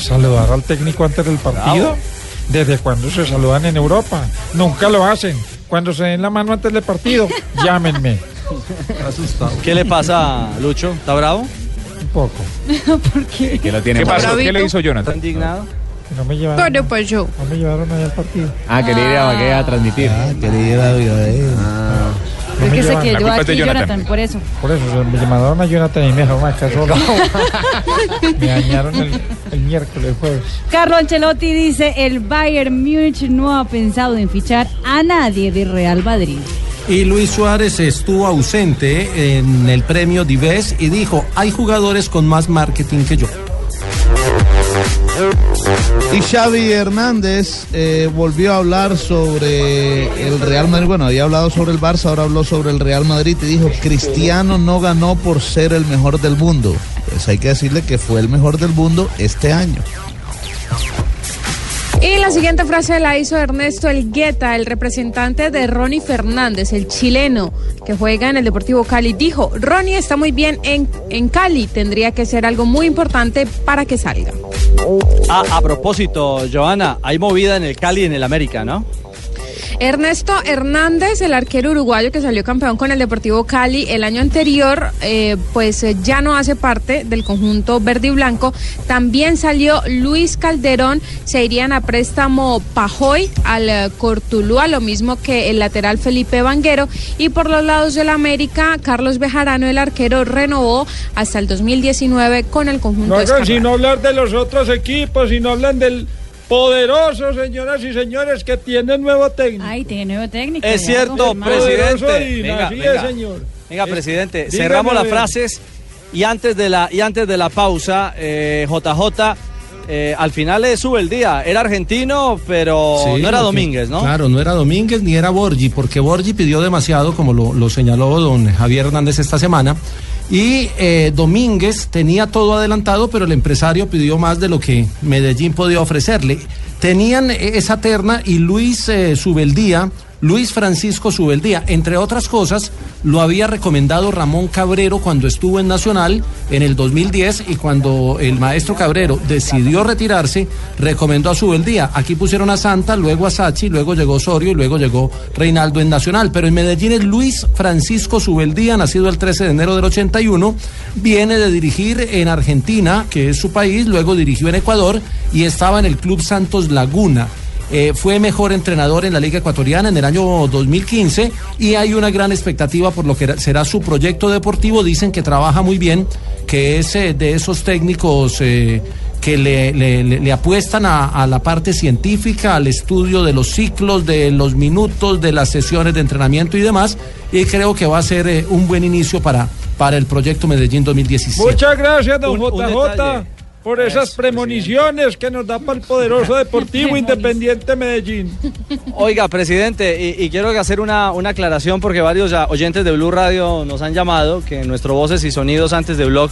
Saludar al técnico antes del partido. ¿Desde cuándo se saludan en Europa? Nunca lo hacen. Cuando se den la mano antes del partido, llámenme. Asustado. ¿Qué le pasa, Lucho? ¿Está bravo? Un poco. ¿Por qué? Que lo tiene ¿Qué mal. pasó? ¿Qué le hizo Jonathan? ¿Está indignado? Que no me llevaron. Bueno, pues yo. No me llevaron allá al partido. Ah, quería ir a a transmitir. quería ir a Es que culpa es de aquí Jonathan. Jonathan, por eso. Por eso se me llamaron a Jonathan y me dejaron acá solo. me dañaron el, el miércoles, jueves. Carlo Ancelotti dice, el Bayern Múnich no ha pensado en fichar a nadie de Real Madrid. Y Luis Suárez estuvo ausente en el premio Dives y dijo, hay jugadores con más marketing que yo. Y Xavi Hernández eh, volvió a hablar sobre el Real Madrid. Bueno, había hablado sobre el Barça, ahora habló sobre el Real Madrid y dijo, Cristiano no ganó por ser el mejor del mundo. Pues hay que decirle que fue el mejor del mundo este año. Y la siguiente frase la hizo Ernesto Elgueta, el representante de Ronnie Fernández, el chileno que juega en el Deportivo Cali. Dijo, Ronnie está muy bien en, en Cali, tendría que ser algo muy importante para que salga. Ah, a propósito, Joana, hay movida en el Cali y en el América, ¿no? Ernesto Hernández, el arquero uruguayo que salió campeón con el Deportivo Cali el año anterior, eh, pues eh, ya no hace parte del conjunto verde y blanco. También salió Luis Calderón, se irían a préstamo Pajoy al eh, Cortulúa, lo mismo que el lateral Felipe Vanguero. Y por los lados del América, Carlos Bejarano, el arquero, renovó hasta el 2019 con el conjunto No hagan sino hablar de los otros equipos, sino hablan del poderoso, señoras y señores, que tiene nuevo técnico. Ay, tiene nuevo técnico. Es cierto, presidente. Venga, es, señor. Venga, Es- presidente, dígame, cerramos las frases y antes de la, y antes de la pausa, eh, JJ, eh, al final le sube el día. Era argentino, pero Sí, no era Domínguez, ¿no? Claro, no era Domínguez ni era Borgi, porque Borgi pidió demasiado, como lo, lo señaló don Javier Hernández esta semana. Y eh, Domínguez tenía todo adelantado, pero el empresario pidió más de lo que Medellín podía ofrecerle. Tenían eh, esa terna y Luis eh, Subeldía, Luis Francisco Subeldía, entre otras cosas, lo había recomendado Ramón Cabrero cuando estuvo en Nacional en el 2010 y cuando el maestro Cabrero decidió retirarse, recomendó a Subeldía. Aquí pusieron a Santa, luego a Sachi, luego llegó Osorio y luego llegó Reinaldo en Nacional. Pero en Medellín es Luis Francisco Subeldía, nacido el 13 de enero del 81, viene de dirigir en Argentina, que es su país, luego dirigió en Ecuador y estaba en el Club Santos Laguna. Eh, fue mejor entrenador en la Liga Ecuatoriana en el año 2015 y hay una gran expectativa por lo que será su proyecto deportivo. Dicen que trabaja muy bien, que es eh, de esos técnicos eh, que le, le- le- le apuestan a, a la parte científica, al estudio de los ciclos, de los minutos, de las sesiones de entrenamiento y demás. Y creo que va a ser eh, un buen inicio para, para el proyecto Medellín 2017. Muchas gracias, don Un- un JJ, detalle. Por esas premoniciones que nos da para el poderoso Deportivo Independiente Medellín. Oiga, presidente, y, y quiero hacer una, una aclaración porque varios ya oyentes de Blue Radio nos han llamado, que en nuestro Voces y Sonidos antes de Blog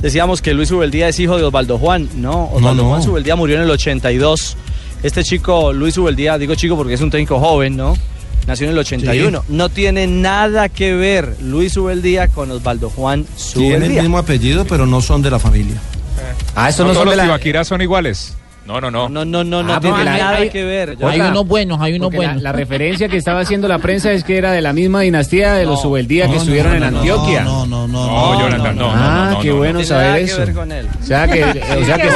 decíamos que Luis Ubeldía es hijo de Osvaldo Juan. No, Osvaldo no. Juan Ubeldía murió en el 82. Este chico, Luis Ubeldía, digo chico porque es un técnico joven, ¿no? Nació en el 81. No tiene nada que ver Luis Ubeldía con Osvaldo Juan Tienen el Ubeldía. mismo apellido, pero no son de la familia. Ah, estos No, no, todos son de los la... Son iguales. No, no, no. No, no, no, no Ah, tiene la- nada hay- que ver. Hay Otra, unos buenos, hay unos porque buenos. La, referencia que estaba haciendo la prensa es que era de la misma dinastía de los Subeldía que estuvieron no, en Antioquia. No, no, no, No, no. Jonathan, no, ah, qué no, bueno tiene saber nada que eso. ver con él. O sea que, o sea que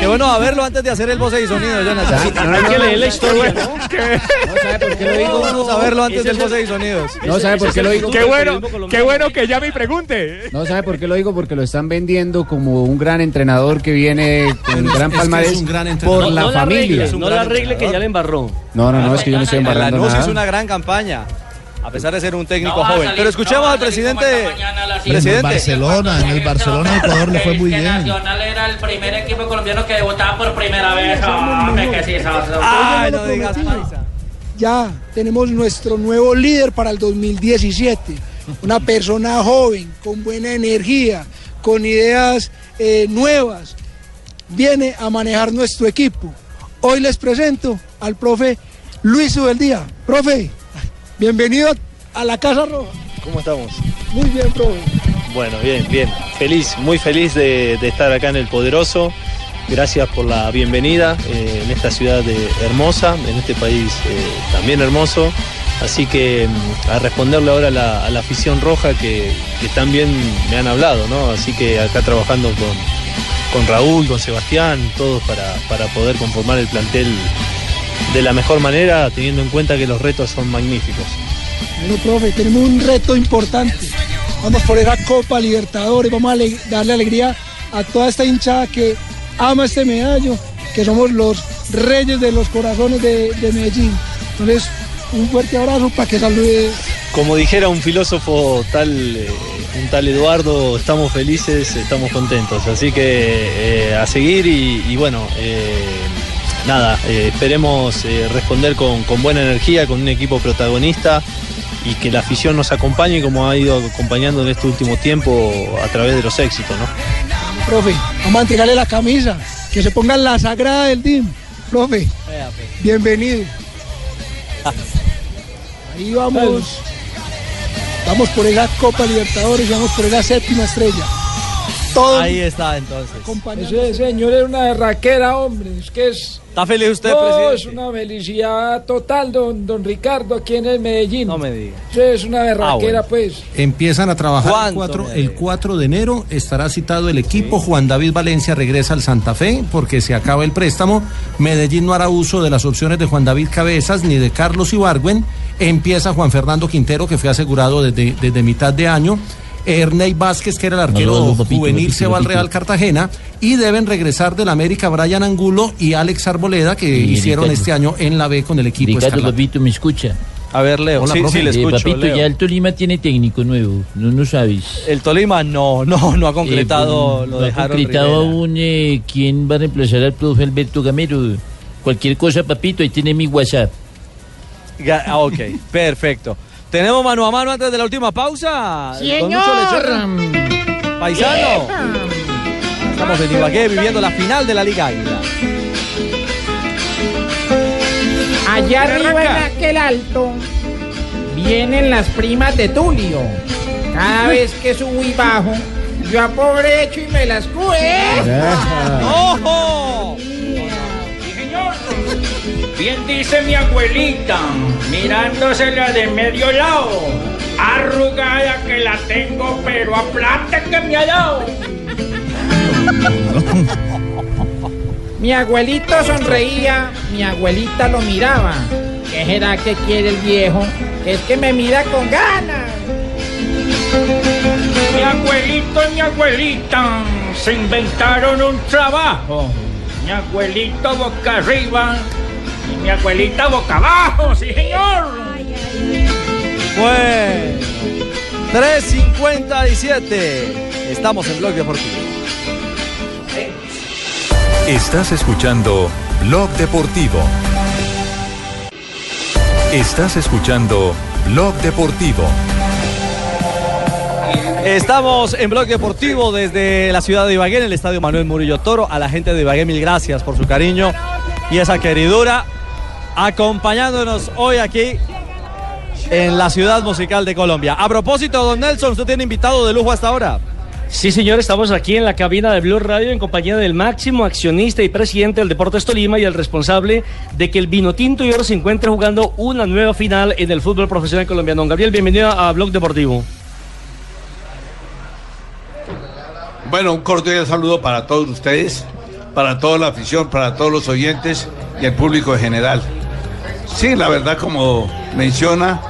Qué bueno saberlo antes de hacer el voz y sonido, Jonathan. No, Hay que leer la historia, ¿no? ¿No sabe por qué lo digo? Vamos a verlo antes del voz y sonidos. No sabe por qué lo digo. Qué bueno, qué bueno que llame y pregunte. No sabe por qué lo digo porque lo están vendiendo como un gran entrenador que viene con gran palmarés es un gran entrenador. Por No, la no la familia. arregle, Es no la arregle que ya le embarró. No, no, no, es que yo no estoy En embarrando nada. una gran campaña, a pesar de ser un técnico No joven. salir- Pero escuchemos no al presidente. en Presidente. Barcelona, en el Barcelona de Ecuador le fue muy bien. Nacional era el primer equipo colombiano que debutaba por primera vez. No digas paisa. Ya tenemos nuestro nuevo líder para el 2017. Una persona joven, con buena energía, con ideas eh, nuevas. Viene a manejar nuestro equipo. Hoy les presento al profe Luis Ubeldía. Profe, bienvenido a la Casa Roja. ¿Cómo estamos? Muy bien, profe. Bueno, bien, bien. Feliz, muy feliz de, de estar acá en el Poderoso. Gracias por la bienvenida eh, en esta ciudad de- hermosa, en este país eh, también hermoso. Así que mm, a responderle ahora a la, afición roja que, también me han hablado, ¿no? Así que acá trabajando con, con Raúl, con Sebastián, todos para, para poder conformar el plantel de la mejor manera, teniendo en cuenta que los retos son magníficos. Bueno, profe, tenemos un reto importante. Vamos por esa Copa Libertadores, vamos a darle alegría a toda esta hinchada que ama este medallo, que somos los reyes de los corazones de, de Medellín. Entonces, un fuerte abrazo para que salude. Como dijera un filósofo tal, eh, un tal Eduardo, estamos felices, estamos contentos. Así que eh, a seguir y, y bueno, eh, nada, eh, esperemos eh, responder con, con buena energía, con un equipo protagonista y que la afición nos acompañe como ha ido acompañando en este último tiempo a través de los éxitos, ¿no? Profe, vamos a entregarle la camisa, que se ponga la sagrada del DIM. Profe, bienvenido. Ahí vamos. Vamos por esa Copa Libertadores, vamos por esa séptima estrella. Todo Ahí está entonces. Ese señor es una berraquera, hombre. Es que es. ¿Está feliz usted, No, presidente? es una felicidad total, don, don Ricardo, aquí en el Medellín. No me diga. Es una berraquera, Ah, bueno. pues. Empiezan a trabajar el ¿Cuánto 4, me el 4 de enero. Estará citado el equipo. Juan David Valencia regresa al Santa Fe porque se acaba el préstamo. Medellín no hará uso de las opciones de Juan David Cabezas ni de Carlos Ibargüen. Empieza Juan Fernando Quintero, que fue asegurado desde, desde mitad de año. Ernei Vázquez, que era el arquero No, no, no, papito, juvenil, papito, se va al. Real Cartagena. Y deben regresar del América Brian Angulo y Alex Arboleda, que Sí, hicieron Ricardo. este año en la B con el equipo Ricardo, Escarlata. papito, ¿me escucha? A ver, Leo. Hola, sí, profe. sí, le Eh, papito, Leo. ya el Tolima tiene técnico nuevo, no, no sabes. El Tolima no, no, no ha concretado Eh, lo no de ha concretado Rivera. aún eh, quién va a reemplazar al profe Alberto Gamero. Cualquier cosa, papito, ahí tiene mi WhatsApp. Ga- ah, ok, perfecto. ¿Tenemos mano a mano antes de la última pausa? Don Lucho Lechón. Paisano. Estamos en Ibagué viviendo la final de la Liga Águila. Allá arriba en aquel alto vienen las primas de Tulio. Cada vez que subo y bajo, yo aprovecho y me las cue. ¡Ojo! Bien dice mi abuelita, mirándosela de medio lado. Arrugada que la tengo, pero a plata que me ha dado. Mi abuelito sonreía, mi abuelita lo miraba. ¿Qué será que quiere el viejo? Es que me mira con ganas. Mi abuelito y mi abuelita se inventaron un trabajo. Mi abuelito boca arriba y mi abuelita boca abajo, sí señor. Bueno, 3.57. Estamos en Blog Deportivo. Estás escuchando Blog Deportivo. Estás escuchando Blog Deportivo. Estamos en Blog Deportivo desde la ciudad de Ibagué, en el Estadio Manuel Murillo Toro. A la gente de Ibagué, mil gracias por su cariño y esa queridura acompañándonos hoy aquí en la ciudad musical de Colombia. A propósito, don Nelson, usted tiene invitado de lujo hasta ahora. Sí, señor, estamos aquí en la cabina de Blue Radio en compañía del máximo accionista y presidente del Deportes Tolima y el responsable de que el Vino Tinto y Oro se encuentre jugando una nueva final en el fútbol profesional colombiano. Don Gabriel, bienvenido a Blog Deportivo. Bueno, un cordial saludo para todos ustedes, para toda la afición, para todos los oyentes y el público en general. Sí, la verdad, como menciona,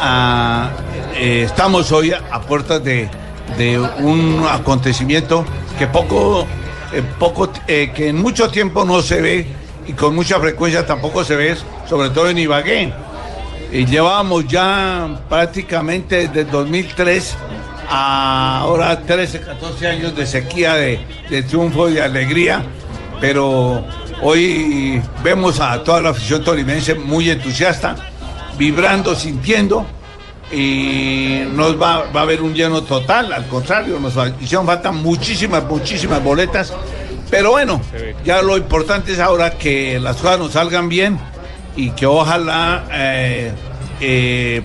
ah, eh, estamos hoy a puertas de, de un acontecimiento que poco, eh, poco, eh, que en mucho tiempo no se ve y con mucha frecuencia tampoco se ve, sobre todo en Ibagué. Y llevamos ya prácticamente desde el 2003 a ahora 13, 14 años de sequía, de, de triunfo y de alegría, pero hoy vemos a toda la afición tolimense muy entusiasta, vibrando, sintiendo, y nos va, va a haber un lleno total, al contrario, nos hicieron falta muchísimas, muchísimas boletas, pero bueno, ya lo importante es ahora que las cosas nos salgan bien y que ojalá eh, eh,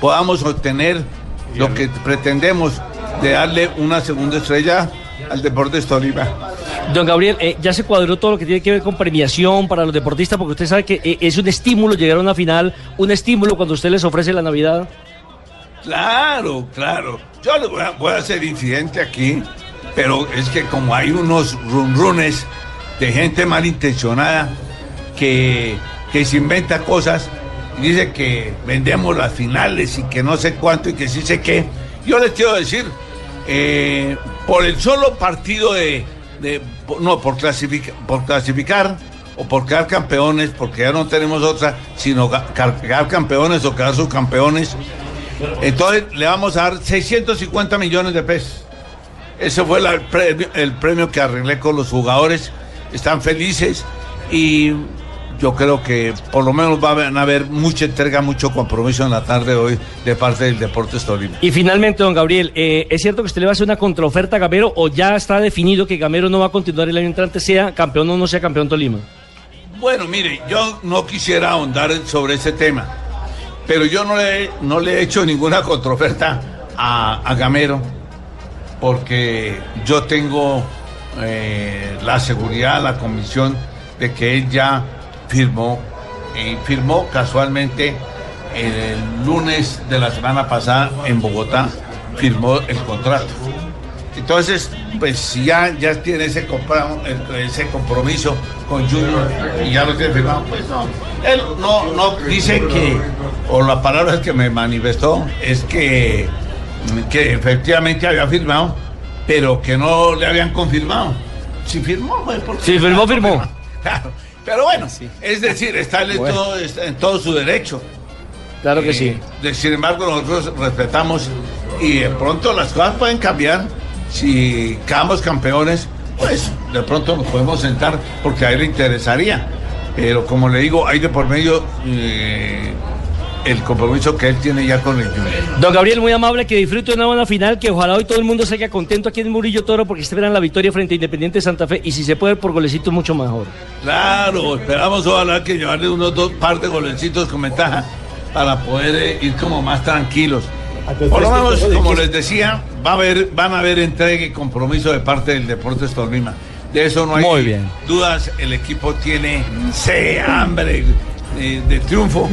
podamos obtener lo que pretendemos de darle una segunda estrella al Deportes Tolima. Don Gabriel, eh, ya se cuadró todo lo que tiene que ver con premiación para los deportistas, porque usted sabe que eh, es un estímulo llegar a una final, un estímulo cuando usted les ofrece la Navidad. Claro, claro. Yo voy a, voy a ser incidente aquí, pero es que como hay unos runrunes de gente malintencionada que, que se inventa cosas y dice que vendemos las finales y que no sé cuánto y que sí sé qué, yo les quiero decir, eh, por el solo partido de, no, por, por clasificar o por quedar campeones, porque ya no tenemos otra, sino ga- ca- quedar campeones o quedar subcampeones, entonces le vamos a dar 650 millones de pesos. Ese fue el, premio, el premio que arreglé con los jugadores. Están felices y yo creo que por lo menos van a haber mucha entrega, mucho compromiso en la tarde de hoy de parte del Deportes Tolima. Y finalmente, don Gabriel, eh, ¿es cierto que usted le va a hacer una contraoferta a Gamero o ya está definido que Gamero no va a continuar el año entrante, sea campeón o no sea campeón Tolima? Bueno, mire, yo no quisiera ahondar sobre ese tema, pero yo no le, no le he hecho ninguna contraoferta a, a Gamero, porque yo tengo eh, la seguridad, la convicción de que él ya firmó, y firmó casualmente el lunes de la semana pasada en Bogotá, firmó el contrato. Entonces, pues ya, ya tiene ese, ese compromiso con Junior y ya lo tiene firmado, pues no. Él no, no dice que, o la palabra que me manifestó es que, que efectivamente había firmado, pero que no le habían confirmado. Si firmó, pues porque- Si firmó, firmó. Claro. Pero bueno, es decir, está, en, Bueno. todo, está en todo su derecho. Claro que Eh, sí. de- sin embargo, nosotros respetamos y de pronto las cosas pueden cambiar. Si quedamos campeones, pues de pronto nos podemos sentar porque a él le interesaría. Pero como le digo, hay de por medio eh, el compromiso que él tiene ya con el Junior. Don Gabriel, muy amable, que disfrute de una buena final, que ojalá hoy todo el mundo se quede contento aquí en Murillo Toro porque esperan la victoria frente a Independiente de Santa Fe y si se puede por golecitos mucho mejor. Claro, esperamos ojalá que llevarle unos dos par de golecitos con ventaja para poder eh, ir como más tranquilos. Por lo menos, como les decía, va a haber, van a haber entrega y compromiso de parte del Deportes Tolima. De eso no hay Muy bien. dudas. El equipo tiene hambre eh, de triunfo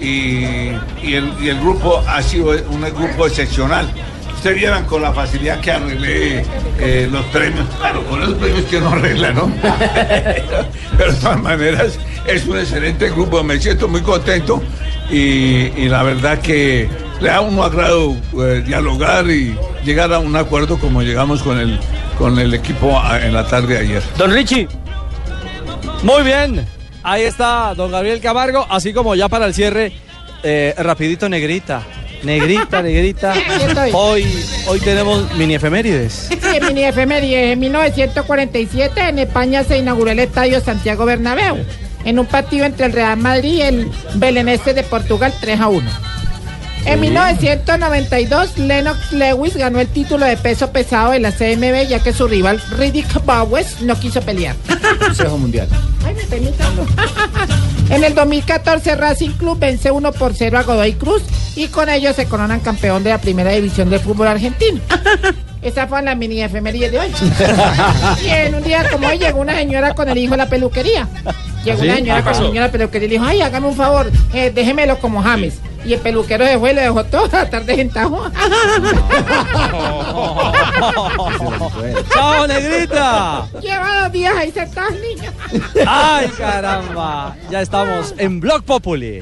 y, el, grupo ha sido un grupo excepcional. Ustedes vieran con la facilidad que arreglé eh, los premios, claro, con los premios que no arregla, ¿no? Pero de todas maneras es un excelente grupo, me siento muy contento y, la verdad que le da un agrado eh, dialogar y llegar a un acuerdo como llegamos con el, con el equipo a- en la tarde de ayer. Don Richie. Muy bien. Ahí está don Gabriel Camargo, así como ya para el cierre, eh, rapidito negrita. Negrita, negrita. Hoy, hoy tenemos mini efemérides. Sí, mini efeméride. En 1947 en España se inauguró el Estadio Santiago Bernabéu en un partido entre el Real Madrid y el Belenenses de Portugal 3 a 1. En 1992 Lennox Lewis ganó el título de peso pesado de la CMB ya que su rival Riddick Bowes no quiso pelear. Consejo Mundial. Ay, me. En el 2014 Racing Club vence 1 por 0 a Godoy Cruz y con ello se coronan campeón de la primera división del fútbol argentino. Esa fue la mini efemería de hoy. Y en un día como hoy llegó una señora con el hijo a la peluquería. Llegó ¿Sí? una ¿Qué señora con el niño a la peluquería y le dijo, ay, hágame un favor, eh, déjemelo como James. Y el peluquero se fue y le dejó toda la tarde sentado. ¡Chao, negrita! Lleva dos días ahí sentado el niño. ¡Ay, caramba! Ya estamos en Blog Populi.